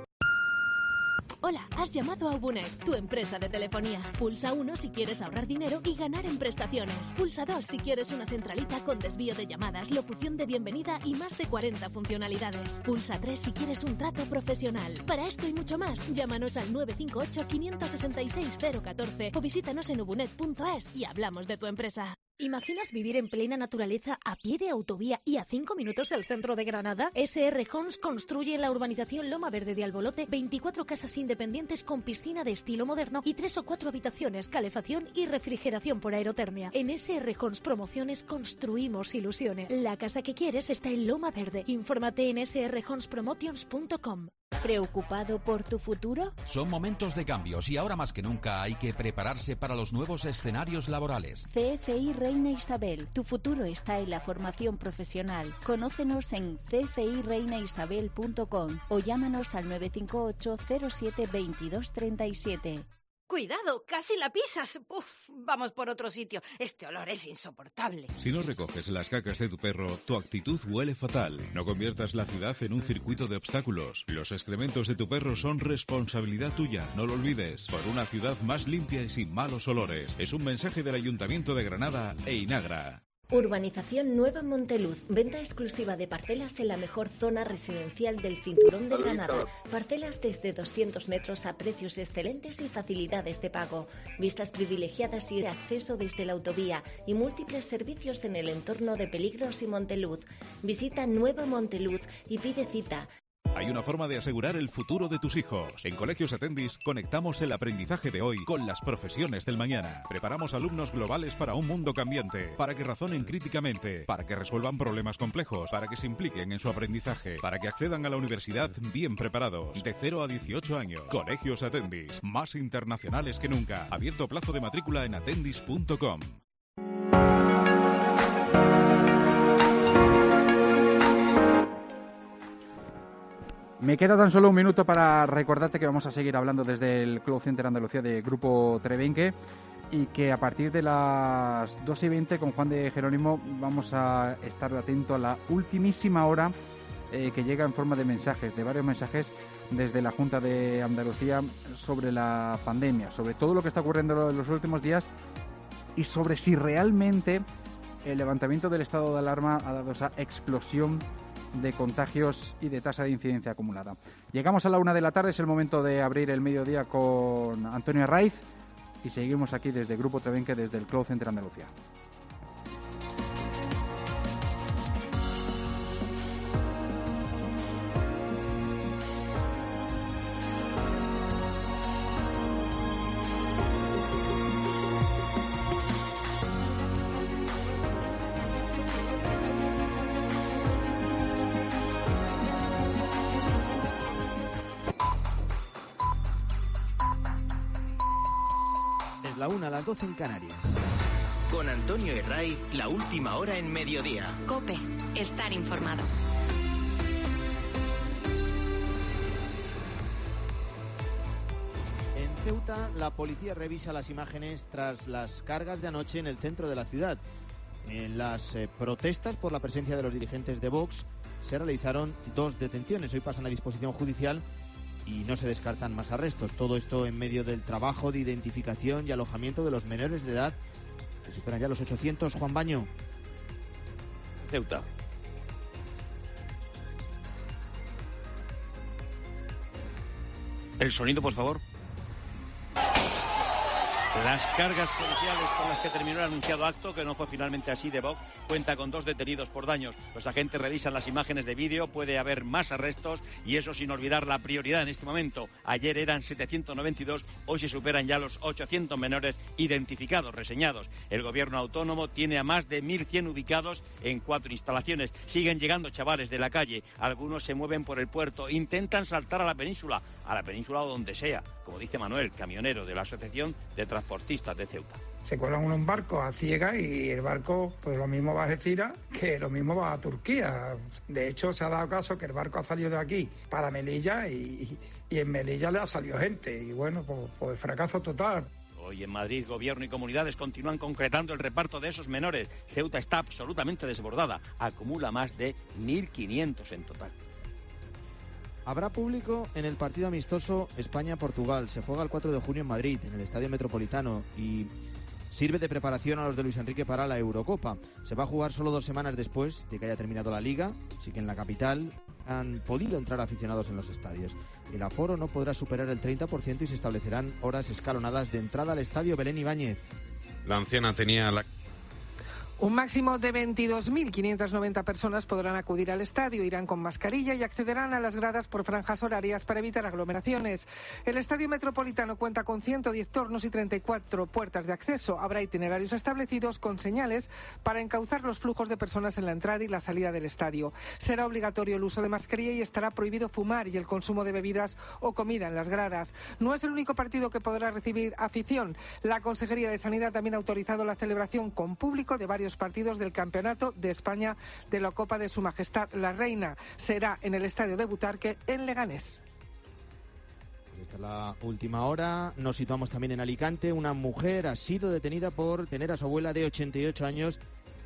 Hola, has llamado a Ubunet, tu empresa de telefonía. Pulsa 1 si quieres ahorrar dinero y ganar en prestaciones. Pulsa 2 si quieres una centralita con desvío de llamadas, locución de bienvenida y más de 40 funcionalidades. Pulsa 3 si quieres un trato profesional. Para esto y mucho más, llámanos al 958 566 014 o visítanos en ubunet.es y hablamos de tu empresa. ¿Imaginas vivir en plena naturaleza a pie de autovía y a 5 minutos del centro de Granada? SR Homes construye en la urbanización Loma Verde de Albolote 24 casas independientes con piscina de estilo moderno y 3 o 4 habitaciones, calefacción y refrigeración por aerotermia. En SR Homes Promociones construimos ilusiones. La casa que quieres está en Loma Verde. Infórmate en srhomespromotions.com. ¿Preocupado por tu futuro? Son momentos de cambios y ahora más que nunca hay que prepararse para los nuevos escenarios laborales. CFI Reina Isabel, tu futuro está en la formación profesional. Conócenos en cfireinaisabel.com o llámanos al 958 07 22 37. Cuidado, casi la pisas. Uf, vamos por otro sitio. Este olor es insoportable. Si no recoges las cacas de tu perro, tu actitud huele fatal. No conviertas la ciudad en un circuito de obstáculos. Los excrementos de tu perro son responsabilidad tuya, no lo olvides. Por una ciudad más limpia y sin malos olores. Es un mensaje del Ayuntamiento de Granada e Inagra. Urbanización Nueva Monteluz. Venta exclusiva de parcelas en la mejor zona residencial del cinturón de Granada. Parcelas desde 200 metros a precios excelentes y facilidades de pago. Vistas privilegiadas y acceso desde la autovía y múltiples servicios en el entorno de Peligros y Monteluz. Visita Nueva Monteluz y pide cita. Hay una forma de asegurar el futuro de tus hijos. En Colegios Atendis conectamos el aprendizaje de hoy con las profesiones del mañana. Preparamos alumnos globales para un mundo cambiante, para que razonen críticamente, para que resuelvan problemas complejos, para que se impliquen en su aprendizaje, para que accedan a la universidad bien preparados, de 0 a 18 años. Colegios Atendis, más internacionales que nunca. Abierto plazo de matrícula en atendis.com. Me queda tan solo un minuto para recordarte que vamos a seguir hablando desde el Club Center Andalucía de Grupo Trebenque y que a partir de las 2 y 20 con Juan de Jerónimo vamos a estar atentos a la ultimísima hora eh, que llega en forma de mensajes, de varios mensajes desde la Junta de Andalucía sobre la pandemia, sobre todo lo que está ocurriendo en los últimos días y sobre si realmente el levantamiento del estado de alarma ha dado esa explosión de contagios y de tasa de incidencia acumulada. Llegamos a la una de la tarde, es el momento de abrir el mediodía con Antonio Raiz y seguimos aquí desde Grupo Trevenque, desde el Club Center Andalucía. 12 en Canarias. Con Antonio Herray, la última hora en mediodía. Cope, estar informado. En Ceuta, la policía revisa las imágenes tras las cargas de anoche en el centro de la ciudad. En las eh, protestas por la presencia de los dirigentes de Vox se realizaron dos detenciones. Hoy pasan a disposición judicial y no se descartan más arrestos. Todo esto en medio del trabajo de identificación y alojamiento de los menores de edad que superan ya los 800. Juan Baño. Ceuta. El sonido, por favor. Las cargas policiales con las que terminó el anunciado acto, que no fue finalmente así de Vox, cuenta con dos detenidos por daños. Los agentes revisan las imágenes de vídeo, puede haber más arrestos y eso sin olvidar la prioridad en este momento. Ayer eran 792, hoy se superan ya los 800 menores identificados, reseñados. El gobierno autónomo tiene a más de 1.100 ubicados en cuatro instalaciones. Siguen llegando chavales de la calle, algunos se mueven por el puerto, intentan saltar a la península, a la península o donde sea, como dice Manuel, camionero de la Asociación de Transportistas de Ceuta. Se cuelan unos barcos a ciegas y el barco, pues lo mismo va a Algeciras que lo mismo va a Turquía. De hecho, se ha dado caso que el barco ha salido de aquí para Melilla y, y en Melilla le ha salido gente. Y bueno, pues, pues fracaso total. Hoy en Madrid, gobierno y comunidades continúan concretando el reparto de esos menores. Ceuta está absolutamente desbordada. Acumula más de 1.500 en total. Habrá público en el partido amistoso España-Portugal. Se juega el 4 de junio en Madrid, en el Estadio Metropolitano, y sirve de preparación a los de Luis Enrique para la Eurocopa. Se va a jugar solo dos semanas después de que haya terminado la liga, así que en la capital han podido entrar aficionados en los estadios. El aforo no podrá superar el 30% y se establecerán horas escalonadas de entrada al estadio Belén Ibáñez. La anciana tenía la un máximo de 22.590 personas podrán acudir al estadio, irán con mascarilla y accederán a las gradas por franjas horarias para evitar aglomeraciones. El estadio metropolitano cuenta con 110 tornos y 34 puertas de acceso. Habrá itinerarios establecidos con señales para encauzar los flujos de personas en la entrada y la salida del estadio. Será obligatorio el uso de mascarilla y estará prohibido fumar y el consumo de bebidas o comida en las gradas. No es el único partido que podrá recibir afición. La Consejería de Sanidad también ha autorizado la celebración con público de varios partidos del Campeonato de España de la Copa de Su Majestad la Reina. Será en el Estadio de Butarque, en Leganés. Pues esta es la última hora. Nos situamos también en Alicante. Una mujer ha sido detenida por tener a su abuela de 88 años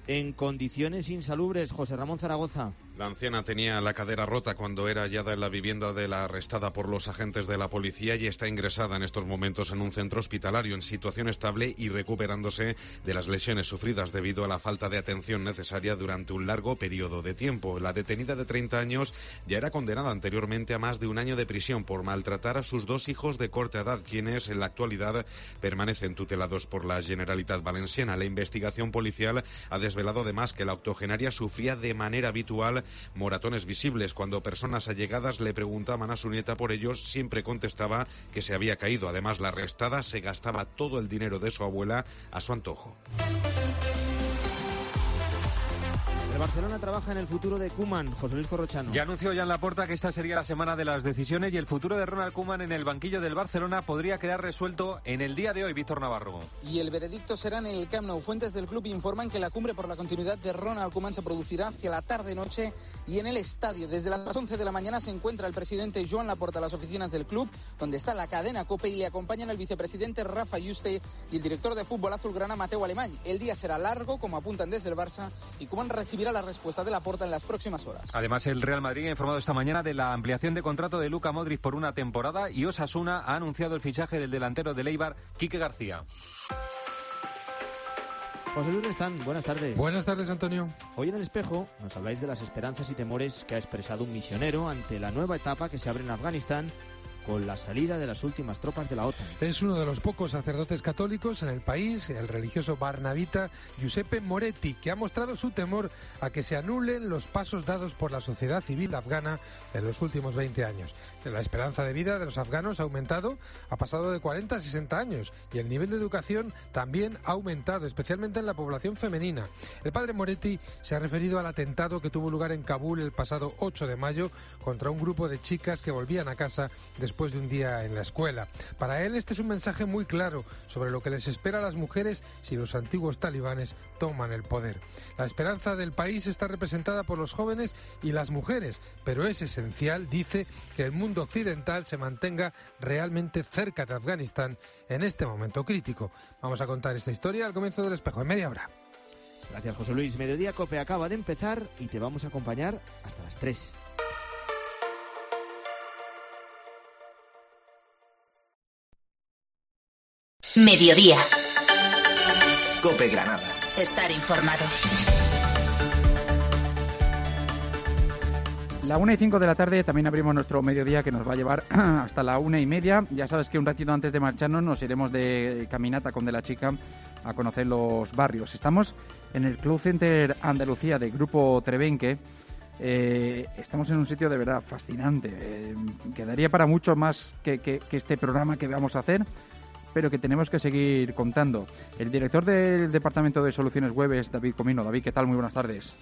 en condiciones insalubres. José Ramón Zaragoza. La anciana tenía la cadera rota cuando era hallada en la vivienda de la arrestada por los agentes de la policía y está ingresada en estos momentos en un centro hospitalario en situación estable y recuperándose de las lesiones sufridas debido a la falta de atención necesaria durante un largo periodo de tiempo. La detenida de 30 años ya era condenada anteriormente a más de un año de prisión por maltratar a sus dos hijos de corta edad, quienes en la actualidad permanecen tutelados por la Generalitat Valenciana. La investigación policial ha desvelado además que la octogenaria sufría de manera habitual moratones visibles. Cuando personas allegadas le preguntaban a su nieta por ellos, siempre contestaba que se había caído. Además, la arrestada se gastaba todo el dinero de su abuela a su antojo. El Barcelona trabaja en el futuro de Kuman, José Luis Corrochano. Ya anunció en la puerta que esta sería la semana de las decisiones y el futuro de Ronald Kuman en el banquillo del Barcelona podría quedar resuelto en el día de hoy, Víctor Navarro. Y el veredicto será en el Camp Nou. Fuentes del club informan que la cumbre por la continuidad de Ronald Kuman se producirá hacia la tarde-noche y en el estadio. Desde las 11 de la mañana se encuentra el presidente Joan Laporta a las oficinas del club, donde está la cadena COPE y le acompañan el vicepresidente Rafa Yuste y el director de fútbol azulgrana Mateo Alemán. El día será largo, como apuntan desde el Barça, y Kuman recibirá la respuesta de la porta en las próximas horas. Además, el Real Madrid ha informado esta mañana de la ampliación de contrato de Luca Modric por una temporada y Osasuna ha anunciado el fichaje del delantero de Leibar, Quique García. José Luis Restán, buenas tardes. Buenas tardes, Antonio. Hoy en el espejo nos habláis de las esperanzas y temores que ha expresado un misionero ante la nueva etapa que se abre en Afganistán con la salida de las últimas tropas de la OTAN. Es uno de los pocos sacerdotes católicos en el país, el religioso barnavita Giuseppe Moretti, que ha mostrado su temor a que se anulen los pasos dados por la sociedad civil afgana en los últimos 20 años. La esperanza de vida de los afganos ha aumentado, ha pasado de 40 a 60 años y el nivel de educación también ha aumentado, especialmente en la población femenina. El padre Moretti se ha referido al atentado que tuvo lugar en Kabul el pasado 8 de mayo contra un grupo de chicas que volvían a casa después después de un día en la escuela. Para él este es un mensaje muy claro sobre lo que les espera a las mujeres si los antiguos talibanes toman el poder. La esperanza del país está representada por los jóvenes y las mujeres, pero es esencial, dice, que el mundo occidental se mantenga realmente cerca de Afganistán en este momento crítico. Vamos a contar esta historia al comienzo del espejo en media hora. Gracias, José Luis. Mediodía Cope acaba de empezar y te vamos a acompañar hasta las 3. Mediodía. Cope Granada. Estar informado. La una y cinco de la tarde también abrimos nuestro mediodía que nos va a llevar hasta la una y media. Ya sabes que un ratito antes de marcharnos nos iremos de caminata con De la Chica a conocer los barrios. Estamos en el Club Center Andalucía de Grupo Trebenque. Eh, estamos en un sitio de verdad fascinante. Eh, quedaría para mucho más que, que, que este programa que vamos a hacer, pero que tenemos que seguir contando. El director del Departamento de Soluciones Web es David Comino. David, ¿qué tal? Muy buenas tardes.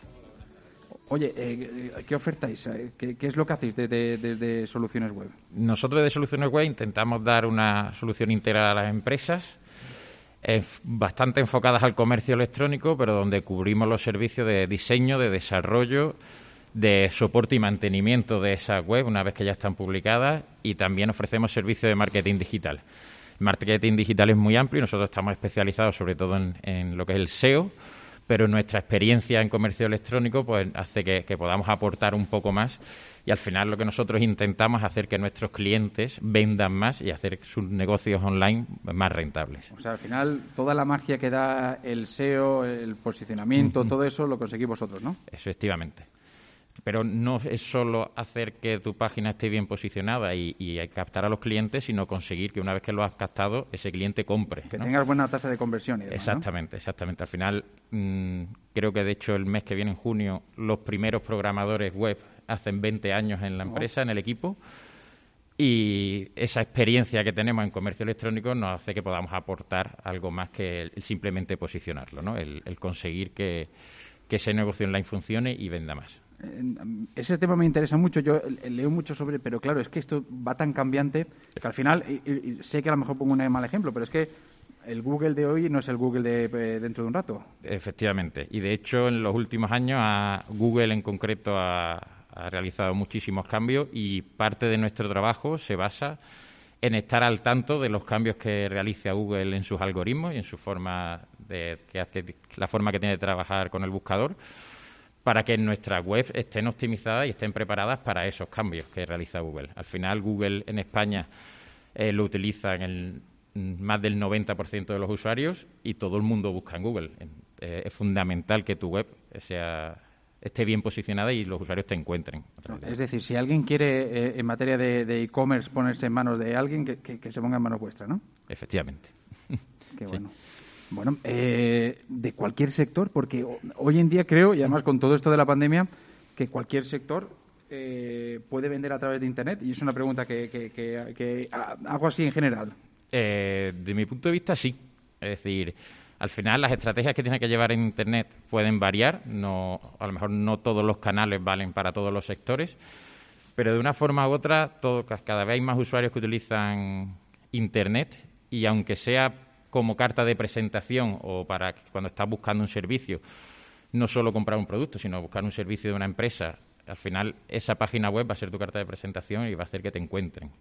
Oye, eh, ¿qué ofertáis? ¿Qué, ¿Qué, es lo que hacéis de, de, de, de, Soluciones Web? Nosotros de Soluciones Web intentamos dar una solución integral a las empresas, eh, bastante enfocadas al comercio electrónico, pero donde cubrimos los servicios de diseño, de desarrollo, de soporte y mantenimiento de esas web una vez que ya están publicadas y también ofrecemos servicios de marketing digital. El marketing digital es muy amplio y nosotros estamos especializados sobre todo en, en lo que es el SEO, pero nuestra experiencia en comercio electrónico pues hace que, que, podamos aportar un poco más y al final lo que nosotros intentamos es hacer que nuestros clientes vendan más y hacer sus negocios online más rentables. O sea, al final toda la magia que da el SEO, el posicionamiento, todo eso lo conseguís vosotros, ¿no? Efectivamente. Pero no es solo hacer que tu página esté bien posicionada y, y, captar a los clientes, sino conseguir que una vez que lo has captado, ese cliente compre. Que ¿no? tengas buena tasa de conversión. Y demás, exactamente, ¿no? exactamente. Al final, mmm, creo que de hecho el mes que viene, en junio, los primeros programadores web hacen 20 años en la empresa, oh. en el equipo. Y esa experiencia que tenemos en comercio electrónico nos hace que podamos aportar algo más que el, el simplemente posicionarlo, ¿no? el, el conseguir que, que ese negocio online funcione y venda más. Ese tema me interesa mucho, yo leo mucho sobre, pero claro, es que esto va tan cambiante que al final, y, sé que a lo mejor pongo un mal ejemplo, pero es que el Google de hoy no es el Google de eh, dentro de un rato. Efectivamente, y de hecho en los últimos años a Google en concreto ha, ha realizado muchísimos cambios y parte de nuestro trabajo se basa en estar al tanto de los cambios que realiza Google en sus algoritmos y en su forma de que hace, la forma que tiene de trabajar con el buscador para que nuestras webs estén optimizadas y estén preparadas para esos cambios que realiza Google. Al final, Google en España eh, lo utiliza en el, más del 90% de los usuarios y todo el mundo busca en Google. Eh, es fundamental que tu web sea esté bien posicionada y los usuarios te encuentren. Es decir, si alguien quiere, eh, en materia de e-commerce, ponerse en manos de alguien, que, que, que, se ponga en manos vuestras, ¿no? Efectivamente. Qué bueno. Sí. Bueno, eh, de cualquier sector, porque hoy en día creo, y además con todo esto de la pandemia, que cualquier sector eh, puede vender a través de Internet. Y es una pregunta que, que, que, que hago así en general. Eh, de mi punto de vista, sí. Es decir, al final las estrategias que tiene que llevar en Internet pueden variar. No, a lo mejor no todos los canales valen para todos los sectores. Pero de una forma u otra, todo, cada vez hay más usuarios que utilizan Internet y aunque sea como carta de presentación o para cuando estás buscando un servicio, no solo comprar un producto, sino buscar un servicio de una empresa, al final esa página web va a ser tu carta de presentación y va a hacer que te encuentren.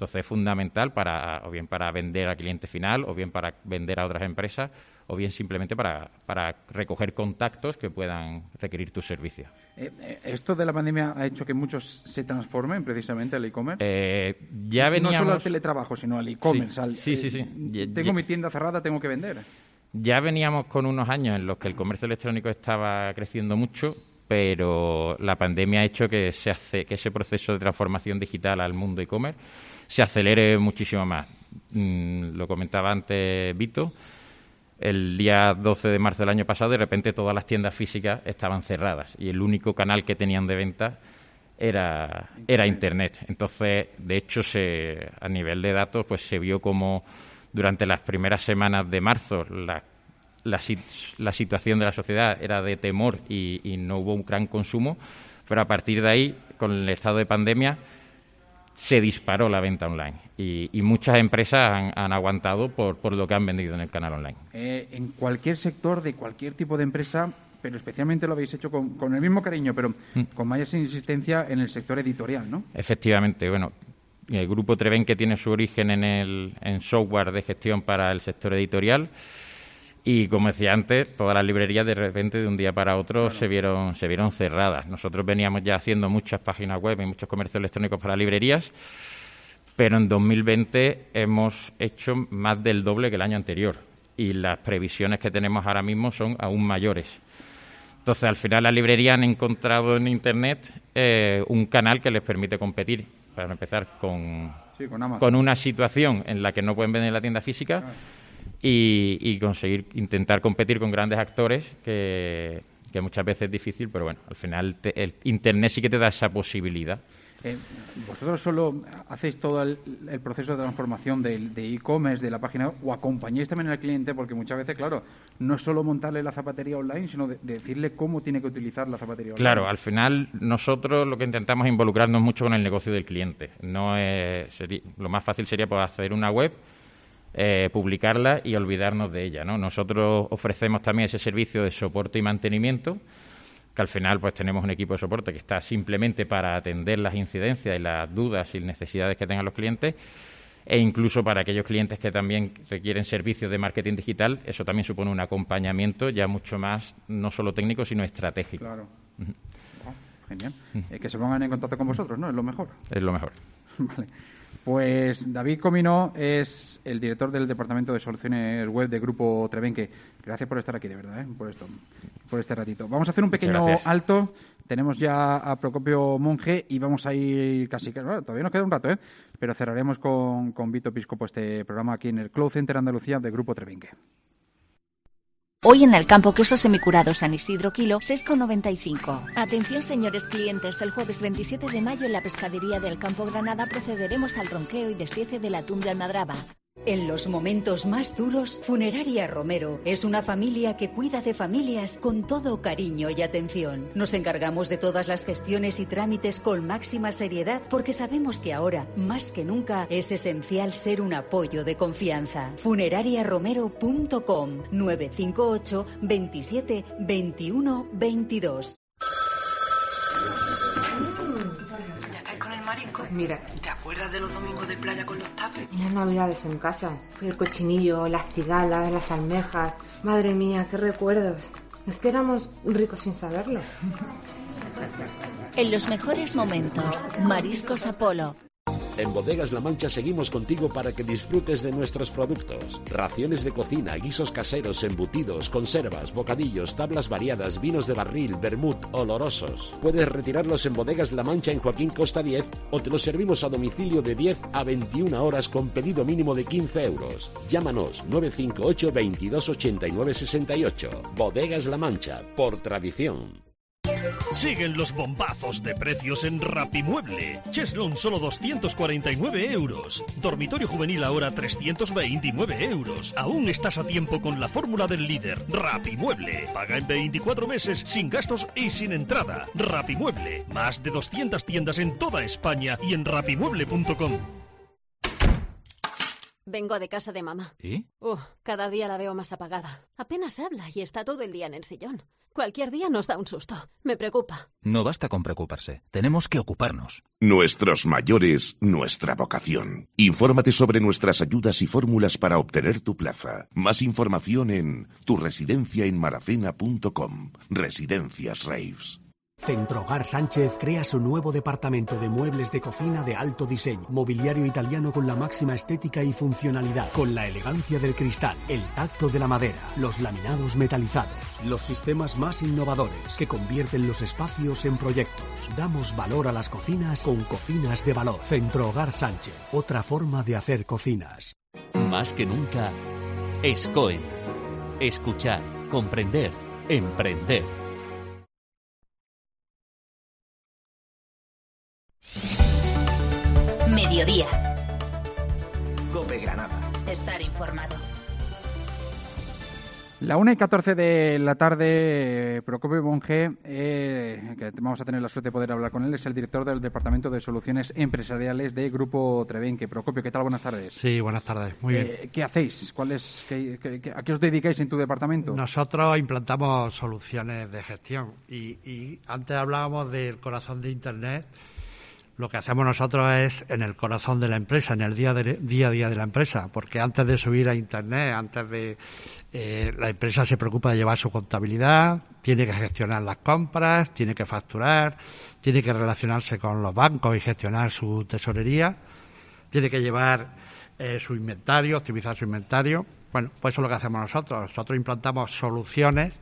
Entonces es fundamental para, o bien para vender al cliente final, o bien para vender a otras empresas, o bien simplemente para, para recoger contactos que puedan requerir tus servicios. Eh, ¿Esto de la pandemia ha hecho que muchos se transformen precisamente al e-commerce? Eh, ya veníamos... No solo al teletrabajo, sino al e-commerce. Sí, sí, sí, eh, sí, Tengo ya... mi tienda cerrada, tengo que vender. Ya veníamos con unos años en los que el comercio electrónico estaba creciendo mucho, pero la pandemia ha hecho que, se hace, que ese proceso de transformación digital al mundo e-commerce se acelere muchísimo más. Mm, lo comentaba antes Vito, el día 12 de marzo del año pasado de repente todas las tiendas físicas estaban cerradas y el único canal que tenían de venta era, era Internet. Entonces, de hecho, se, a nivel de datos, pues se vio como durante las primeras semanas de marzo la, la, la situación de la sociedad era de temor y, y no hubo un gran consumo, pero a partir de ahí, con el estado de pandemia, se disparó la venta online y, muchas empresas han, aguantado por, por, lo que han vendido en el canal online. Eh, en cualquier sector, de cualquier tipo de empresa, pero especialmente lo habéis hecho con, con el mismo cariño, pero mm. con mayor insistencia en el sector editorial, ¿no? Efectivamente, bueno, el grupo Treven que tiene su origen en el en software de gestión para el sector editorial y como decía antes, todas las librerías de repente de un día para otro se vieron se vieron cerradas. Nosotros veníamos ya haciendo muchas páginas web y muchos comercios electrónicos para librerías, pero en 2020 hemos hecho más del doble que el año anterior y las previsiones que tenemos ahora mismo son aún mayores. Entonces, al final, las librerías han encontrado en Internet eh, un canal que les permite competir, para empezar, con, con, una situación en la que no pueden vender en la tienda física y, conseguir intentar competir con grandes actores que, muchas veces es difícil, pero bueno, al final el Internet sí que te da esa posibilidad. Eh, ¿Vosotros solo hacéis todo el, proceso de transformación de e-commerce, de, la página o acompañáis también al cliente? Porque muchas veces, claro, no es solo montarle la zapatería online, sino decirle cómo tiene que utilizar la zapatería online. Claro, al final nosotros lo que intentamos es involucrarnos mucho con el negocio del cliente. No lo más fácil sería pues, hacer una web eh, publicarla y olvidarnos de ella. ¿no? Nosotros ofrecemos también ese servicio de soporte y mantenimiento, que al final pues tenemos un equipo de soporte que está simplemente para atender las incidencias y las dudas y necesidades que tengan los clientes e incluso para aquellos clientes que también requieren servicios de marketing digital, eso también supone un acompañamiento ya mucho más, no solo técnico, sino estratégico. Claro. genial. Eh, que se pongan en contacto con vosotros, ¿no? Es lo mejor. Es lo mejor. vale. Pues David Comino es el director del Departamento de Soluciones Web de Grupo Trevenque. Gracias por estar aquí, de verdad, ¿eh? por esto, por este ratito. Vamos a hacer un pequeño alto. Tenemos ya a Procopio Monge y vamos a ir casi... Bueno, todavía nos queda un rato, ¿eh? pero cerraremos con, con Vito Piscopo este programa aquí en el Cloud Center Andalucía de Grupo Trevenque. Hoy en el campo queso semicurado San Isidro Kilo, 6,95. Atención señores clientes, el jueves 27 de mayo en la pescadería del Campo Granada procederemos al ronqueo y destiece de la de almadraba. En los momentos más duros, Funeraria Romero es una familia que cuida de familias con todo cariño y atención. Nos encargamos de todas las gestiones y trámites con máxima seriedad porque sabemos que ahora, más que nunca, es esencial ser un apoyo de confianza. Funerariaromero.com 958 27 21 22 Mira, ¿te acuerdas de los domingos de playa con los tapes? Y las navidades en casa. El cochinillo, las cigalas, las almejas. Madre mía, qué recuerdos. Es que éramos ricos sin saberlo. En los mejores momentos, Mariscos Apolo. En Bodegas La Mancha seguimos contigo para que disfrutes de nuestros productos. Raciones de cocina, guisos caseros, embutidos, conservas, bocadillos, tablas variadas, vinos de barril, vermut, olorosos. Puedes retirarlos en Bodegas La Mancha en Joaquín Costa 10 o te los servimos a domicilio de 10 a 21 horas con pedido mínimo de 15 euros. Llámanos 958 22 89 68. Bodegas La Mancha, por tradición. Siguen los bombazos de precios en Rapimueble. Cheslon solo 249 euros. Dormitorio juvenil ahora 329 euros. Aún estás a tiempo con la fórmula del líder. Rapimueble. Paga en 24 meses sin gastos y sin entrada. Rapimueble. Más de 200 tiendas en toda España y en rapimueble.com. Vengo de casa de mamá. ¿Y? Uh, cada día la veo más apagada. Apenas habla y está todo el día en el sillón. Cualquier día nos da un susto. Me preocupa. No basta con preocuparse. Tenemos que ocuparnos. Nuestros mayores, nuestra vocación. Infórmate sobre nuestras ayudas y fórmulas para obtener tu plaza. Más información en turesidenciaenmaracena.com. Residencias Raves. Centrogar Sánchez crea su nuevo departamento de muebles de cocina de alto diseño, mobiliario italiano con la máxima estética y funcionalidad, con la elegancia del cristal, el tacto de la madera, los laminados metalizados, los sistemas más innovadores que convierten los espacios en proyectos. Damos valor a las cocinas con cocinas de valor. Centrogar Sánchez, otra forma de hacer cocinas. Más que nunca, ESCOE. Escuchar, comprender, emprender. Mediodía. Cope Granada. Estar informado. La 1 y 14 de la tarde, Procopio Monge, eh, que vamos a tener la suerte de poder hablar con él, es el director del Departamento de Soluciones Empresariales de Grupo Trevenque. Procopio, ¿qué tal? Buenas tardes. Sí, buenas tardes. Muy bien. Eh, ¿Qué hacéis? ¿Cuál es, qué- qué- qué- ¿A qué os dedicáis en tu departamento? Nosotros implantamos soluciones de gestión y, y antes hablábamos del corazón de Internet. Lo que hacemos nosotros es en el corazón de la empresa, en el día, de- día a día de la empresa, porque antes de subir a Internet, antes de... eh, la empresa se preocupa de llevar su contabilidad, tiene que gestionar las compras, tiene que facturar, tiene que relacionarse con los bancos y gestionar su tesorería, tiene que llevar eh, su inventario, optimizar su inventario. Bueno, pues eso es lo que hacemos nosotros. Nosotros implantamos soluciones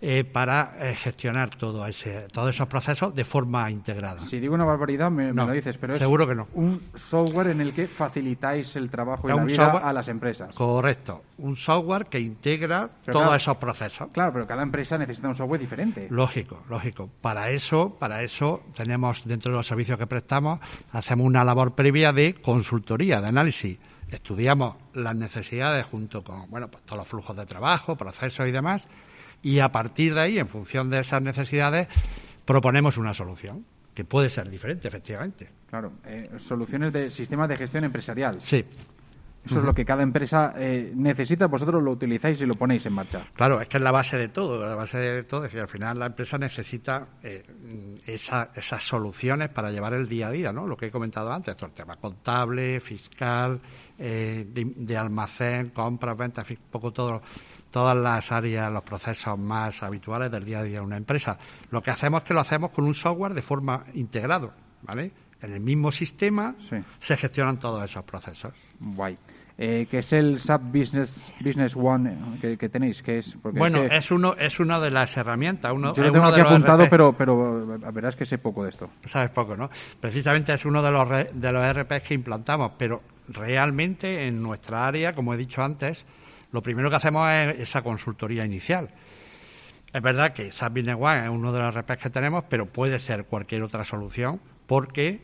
eh, para eh, gestionar todo ese, todos esos procesos de forma integrada. Si digo una barbaridad, me, lo dices, pero es seguro que no. un software en el que facilitáis el trabajo y Es la vida software- a las empresas. Correcto. Un software que integra Pero todos claro- esos procesos. Claro, pero cada empresa necesita un software diferente. Lógico, lógico. Para eso, para eso tenemos dentro de los servicios que prestamos, hacemos una labor previa de consultoría, de análisis. Estudiamos las necesidades junto con, bueno, pues todos los flujos de trabajo, procesos y demás, y a partir de ahí, en función de esas necesidades, proponemos una solución que puede ser diferente, efectivamente. Claro, eh, soluciones de sistemas de gestión empresarial. Sí. Eso es lo que cada empresa eh, necesita, vosotros lo utilizáis y lo ponéis en marcha. Claro, es que es la base de todo, la base de todo, es decir, al final la empresa necesita eh, esa- esas soluciones para llevar el día a día, ¿no? Lo que he comentado antes, todo el tema contable, fiscal, eh, de, de almacén, compras, ventas, un poco todo, todas las áreas, los procesos más habituales del día a día de una empresa. Lo que hacemos es que lo hacemos con un software de forma integrado, ¿vale? En el mismo sistema se gestionan todos esos procesos. Guay. Eh, que es el SAP Business, Business One eh, que, que tenéis, que es... porque Bueno, es, que es uno es una de las herramientas. Uno, yo lo tengo aquí apuntado, RP. pero, pero eh, verás que sé poco de esto. Sabes poco, ¿no? Precisamente es uno de los, re- de los RPs que implantamos, pero realmente en nuestra área, como he dicho antes, lo primero que hacemos es esa consultoría inicial. Es verdad que SAP Business One es uno de los RPs que tenemos, pero puede ser cualquier otra solución porque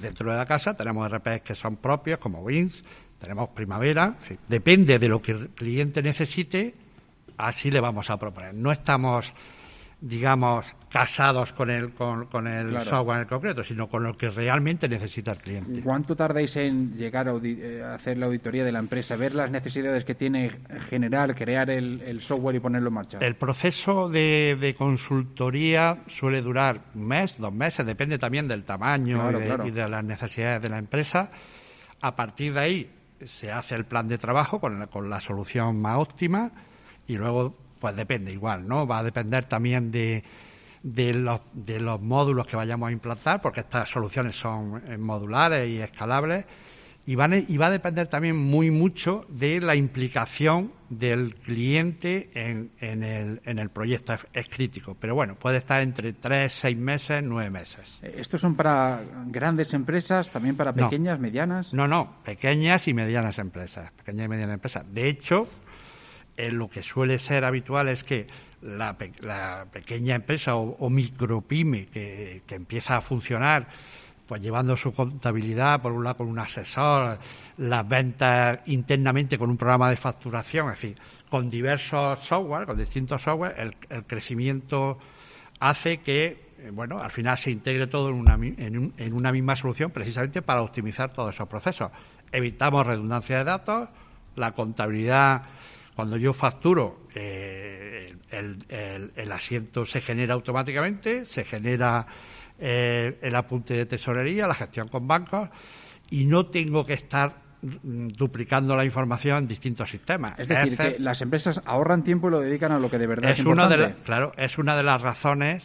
dentro de la casa tenemos RPs que son propios, como Wins, tenemos Primavera, depende de lo que el cliente necesite, así le vamos a proponer. No estamos, digamos, casados con el, con, con el Claro. software en concreto, sino con lo que realmente necesita el cliente. ¿Cuánto tardáis en llegar a, eh, a hacer la auditoría de la empresa, ver las necesidades que tiene, generar, crear el, el software y ponerlo en marcha? El proceso de, de consultoría suele durar un mes, dos meses, depende también del tamaño Claro, y, de, claro. y de las necesidades de la empresa. A partir de ahí se hace el plan de trabajo con la, con la solución más óptima y luego, pues depende igual, ¿no? Va a depender también de, de, los, de los módulos que vayamos a implantar, porque estas soluciones son eh, modulares y escalables. Y, van, a- y va a depender también muy mucho de la implicación del cliente en, en el, en el proyecto. Es, es crítico, pero bueno, puede estar entre tres, seis meses, nueve meses. Eh, ¿Estos son para grandes empresas, también para No. pequeñas, medianas? No, no, pequeñas y medianas empresas. Pequeñas y medianas empresas. De hecho, eh, lo que suele ser habitual es que la, pe- la pequeña empresa o, o micropyme que, empieza a funcionar, pues llevando su contabilidad, por un lado con un asesor, las ventas internamente con un programa de facturación, en fin, con diversos software, con distintos software, el, el crecimiento hace que, eh, bueno, al final se integre todo en una, en, un- en una misma solución precisamente para optimizar todos esos procesos. Evitamos redundancia de datos, la contabilidad, cuando yo facturo, eh, el, el- el asiento se genera automáticamente, se genera eh, el apunte de tesorería, la gestión con bancos, y no tengo que estar mm, duplicando la información en distintos sistemas. Es decir, Excel- que las empresas ahorran tiempo y lo dedican a lo que de verdad es, es una de importante. las, claro, es una de las razones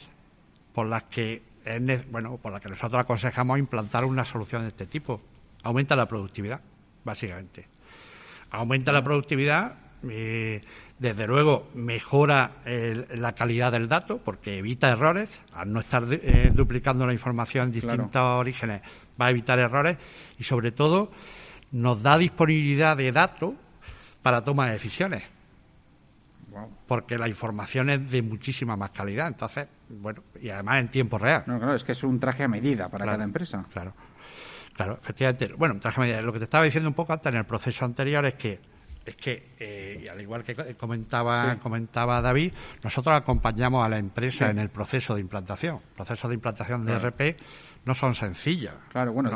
por las que es bueno, por las que nosotros aconsejamos implantar una solución de este tipo. Aumenta la productividad, básicamente. Aumenta la productividad, eh, desde luego mejora la calidad del dato porque evita errores, al no estar eh, duplicando la información en Claro. distintos orígenes va a evitar errores y sobre todo nos da disponibilidad de datos para toma de decisiones porque la información es de muchísima más calidad. Entonces, bueno, y además en tiempo real. No, claro, es que es un traje a medida para Claro, cada empresa. Claro, claro, efectivamente. Bueno, traje a medida. lo que te estaba diciendo un poco antes en el proceso anterior es que es que, eh, al igual que comentaba, comentaba David, nosotros acompañamos a la empresa en el proceso de implantación. Proceso de implantación de RP no son sencillas. Claro, bueno,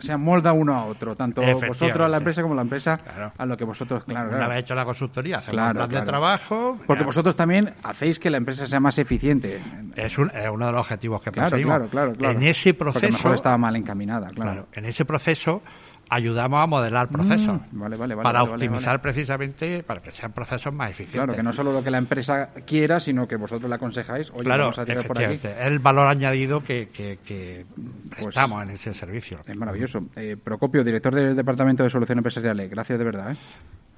se amolda uno a otro, tanto vosotros a la empresa como la empresa a lo que vosotros, claro. Una vez hecho la consultoría, hacemos un plan de trabajo. Porque vosotros también hacéis que la empresa sea más eficiente. Es, uno de los objetivos que claro, Claro, claro, claro. En ese proceso. Porque mejor estaba mal encaminada, claro. En ese proceso ayudamos a modelar procesos mm, para optimizar precisamente para que sean procesos más eficientes. Claro, que no solo lo que la empresa quiera, sino que vosotros le aconsejáis, oye, claro, vamos a tirar por aquí. el valor añadido que, que, pues en ese servicio. Es maravilloso. Eh, Procopio, director del Departamento de Soluciones Empresariales, gracias de verdad. ¿eh?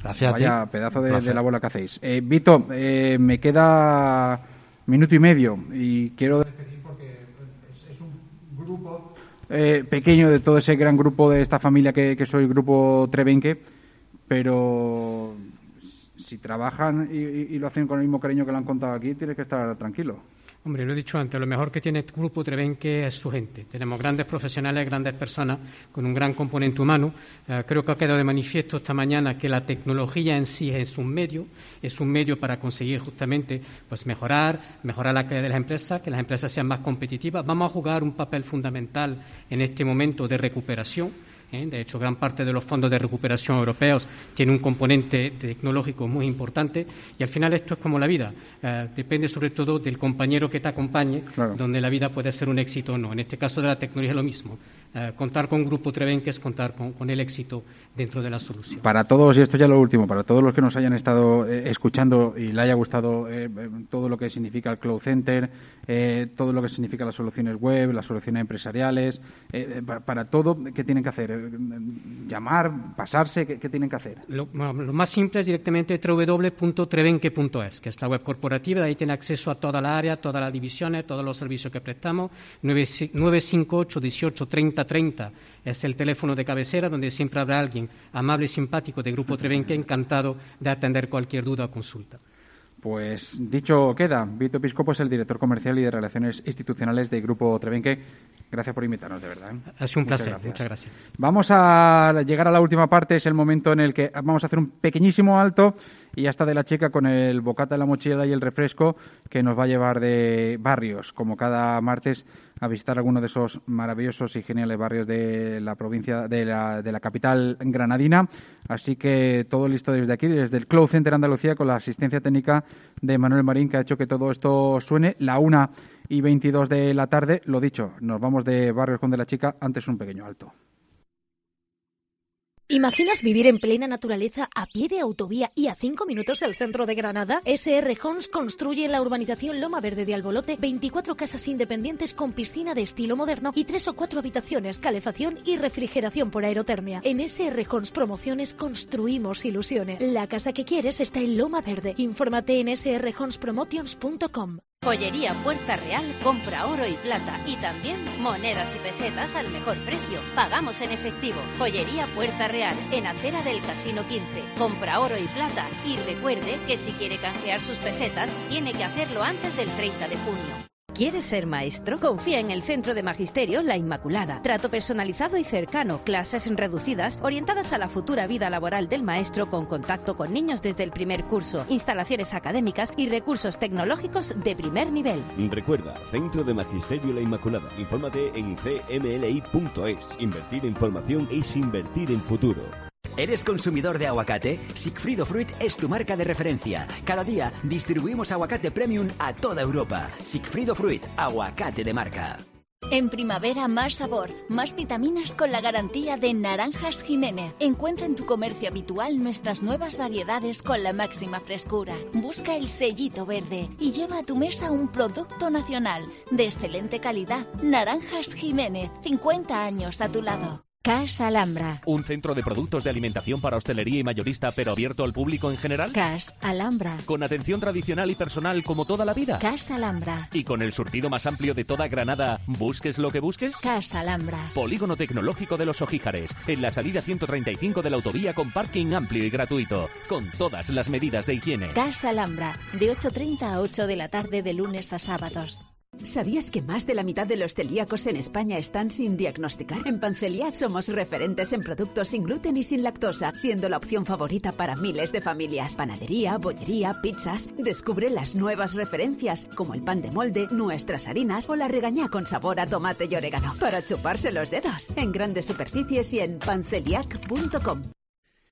Gracias Vaya pedazo de, la bola que hacéis. Eh, Vito, eh, me queda minuto y medio y quiero porque es un grupo eh, pequeño de todo ese gran grupo de esta familia que, soy, grupo Trebenque, pero si trabajan y, lo hacen con el mismo cariño que lo han contado aquí, tienes que estar tranquilo. Hombre, lo he dicho antes, lo mejor que tiene este grupo Trebenque es su gente. Tenemos grandes profesionales, grandes personas con un gran componente humano. Eh, creo que ha quedado de manifiesto esta mañana que la tecnología en sí es un medio, es un medio para conseguir justamente pues mejorar, mejorar la calidad de las empresas, que las empresas sean más competitivas. Vamos a jugar un papel fundamental en este momento de recuperación ¿eh? De hecho, gran parte de los fondos de recuperación europeos tiene un componente tecnológico muy importante y al final esto es como la vida. Eh, depende sobre todo del compañero que te acompañe, donde la vida puede ser un éxito o no. En este caso de la tecnología es lo mismo. Eh, contar con Grupo Trevenque es contar con, el éxito dentro de la solución. Para todos, y esto ya lo último, para todos los que nos hayan estado escuchando y le haya gustado todo lo que significa el Cloud Center, todo lo que significa las soluciones web, las soluciones empresariales, para, para todo, ¿qué tienen que hacer? Llamar, pasarse? ¿Qué, tienen que hacer? Lo, más simple es directamente www.trevenque.es, que es la web corporativa, ahí tiene acceso a toda la área, todas las divisiones, todos los servicios que prestamos. 958 18 30 30 es el teléfono de cabecera donde siempre habrá alguien amable y simpático de Grupo Trevenque encantado de atender cualquier duda o consulta. Pues dicho queda, Vito Piscopo es el director comercial y de relaciones institucionales de Grupo Trevenque. Gracias por invitarnos, de verdad. ¿eh? Ha sido un placer, muchas gracias. Vamos a llegar a la última parte, es el momento en el que vamos a hacer un pequeñísimo alto y hasta de la chica con el bocata de la mochila y el refresco que nos va a llevar de barrios, como cada martes, a visitar alguno de esos maravillosos y geniales barrios de la provincia, de la, de la capital granadina. Así que todo listo desde aquí, desde el Cloud Center Andalucía, con la asistencia técnica de Manuel Marín, que ha hecho que todo esto suene. La una y 22 de la tarde, lo dicho, nos vamos de barrios con de la chica, antes un pequeño alto. ¿Imaginas vivir en plena naturaleza a pie de autovía y a cinco minutos del centro de Granada? SR Homes construye en la urbanización Loma Verde de Albolote 24 casas independientes con piscina de estilo moderno y tres o cuatro habitaciones, calefacción y refrigeración por aerotermia. En SR Homes Promociones construimos ilusiones. La casa que quieres está en Loma Verde. Infórmate en srhomespromotions.com. Joyería Puerta Real compra oro y plata y también monedas y pesetas al mejor precio. Pagamos en efectivo. Joyería Puerta Real en acera del Casino 15. Compra oro y plata y recuerde que si quiere canjear sus pesetas tiene que hacerlo antes del 30 de junio. ¿Quieres ser maestro? Confía en el Centro de Magisterio La Inmaculada. Trato personalizado y cercano, clases reducidas orientadas a la futura vida laboral del maestro con contacto con niños desde el primer curso, instalaciones académicas y recursos tecnológicos de primer nivel. Recuerda, Centro de Magisterio La Inmaculada. Infórmate en cmli.es. Invertir en formación es invertir en futuro. ¿Eres consumidor de aguacate? Sigfrido Fruit es tu marca de referencia. Cada día distribuimos aguacate premium a toda Europa. Sigfrido Fruit, aguacate de marca. En primavera más sabor, más vitaminas con la garantía de Naranjas Jiménez. Encuentra en tu comercio habitual nuestras nuevas variedades con la máxima frescura. Busca el sellito verde y lleva a tu mesa un producto nacional de excelente calidad. Naranjas Jiménez, 50 años a tu lado. Cas Alhambra. ¿Un centro de productos de alimentación para hostelería y mayorista, pero abierto al público en general? Cas Alhambra. ¿Con atención tradicional y personal como toda la vida? Cas Alhambra. ¿Y con el surtido más amplio de toda Granada, busques lo que busques? Cas Alhambra. Polígono Tecnológico de los Ojíjares, en la salida 135 de la autovía con parking amplio y gratuito, con todas las medidas de higiene. Cas Alhambra, de 8.30 a 8 de la tarde de lunes a sábados. ¿Sabías que más de la mitad de los celíacos en España están sin diagnosticar? En Panceliac somos referentes en productos sin gluten y sin lactosa, siendo la opción favorita para miles de familias. Panadería, bollería, pizzas. Descubre las nuevas referencias, como el pan de molde, nuestras harinas o la regañá con sabor a tomate y orégano. Para chuparse los dedos, en grandes superficies y en panceliac.com.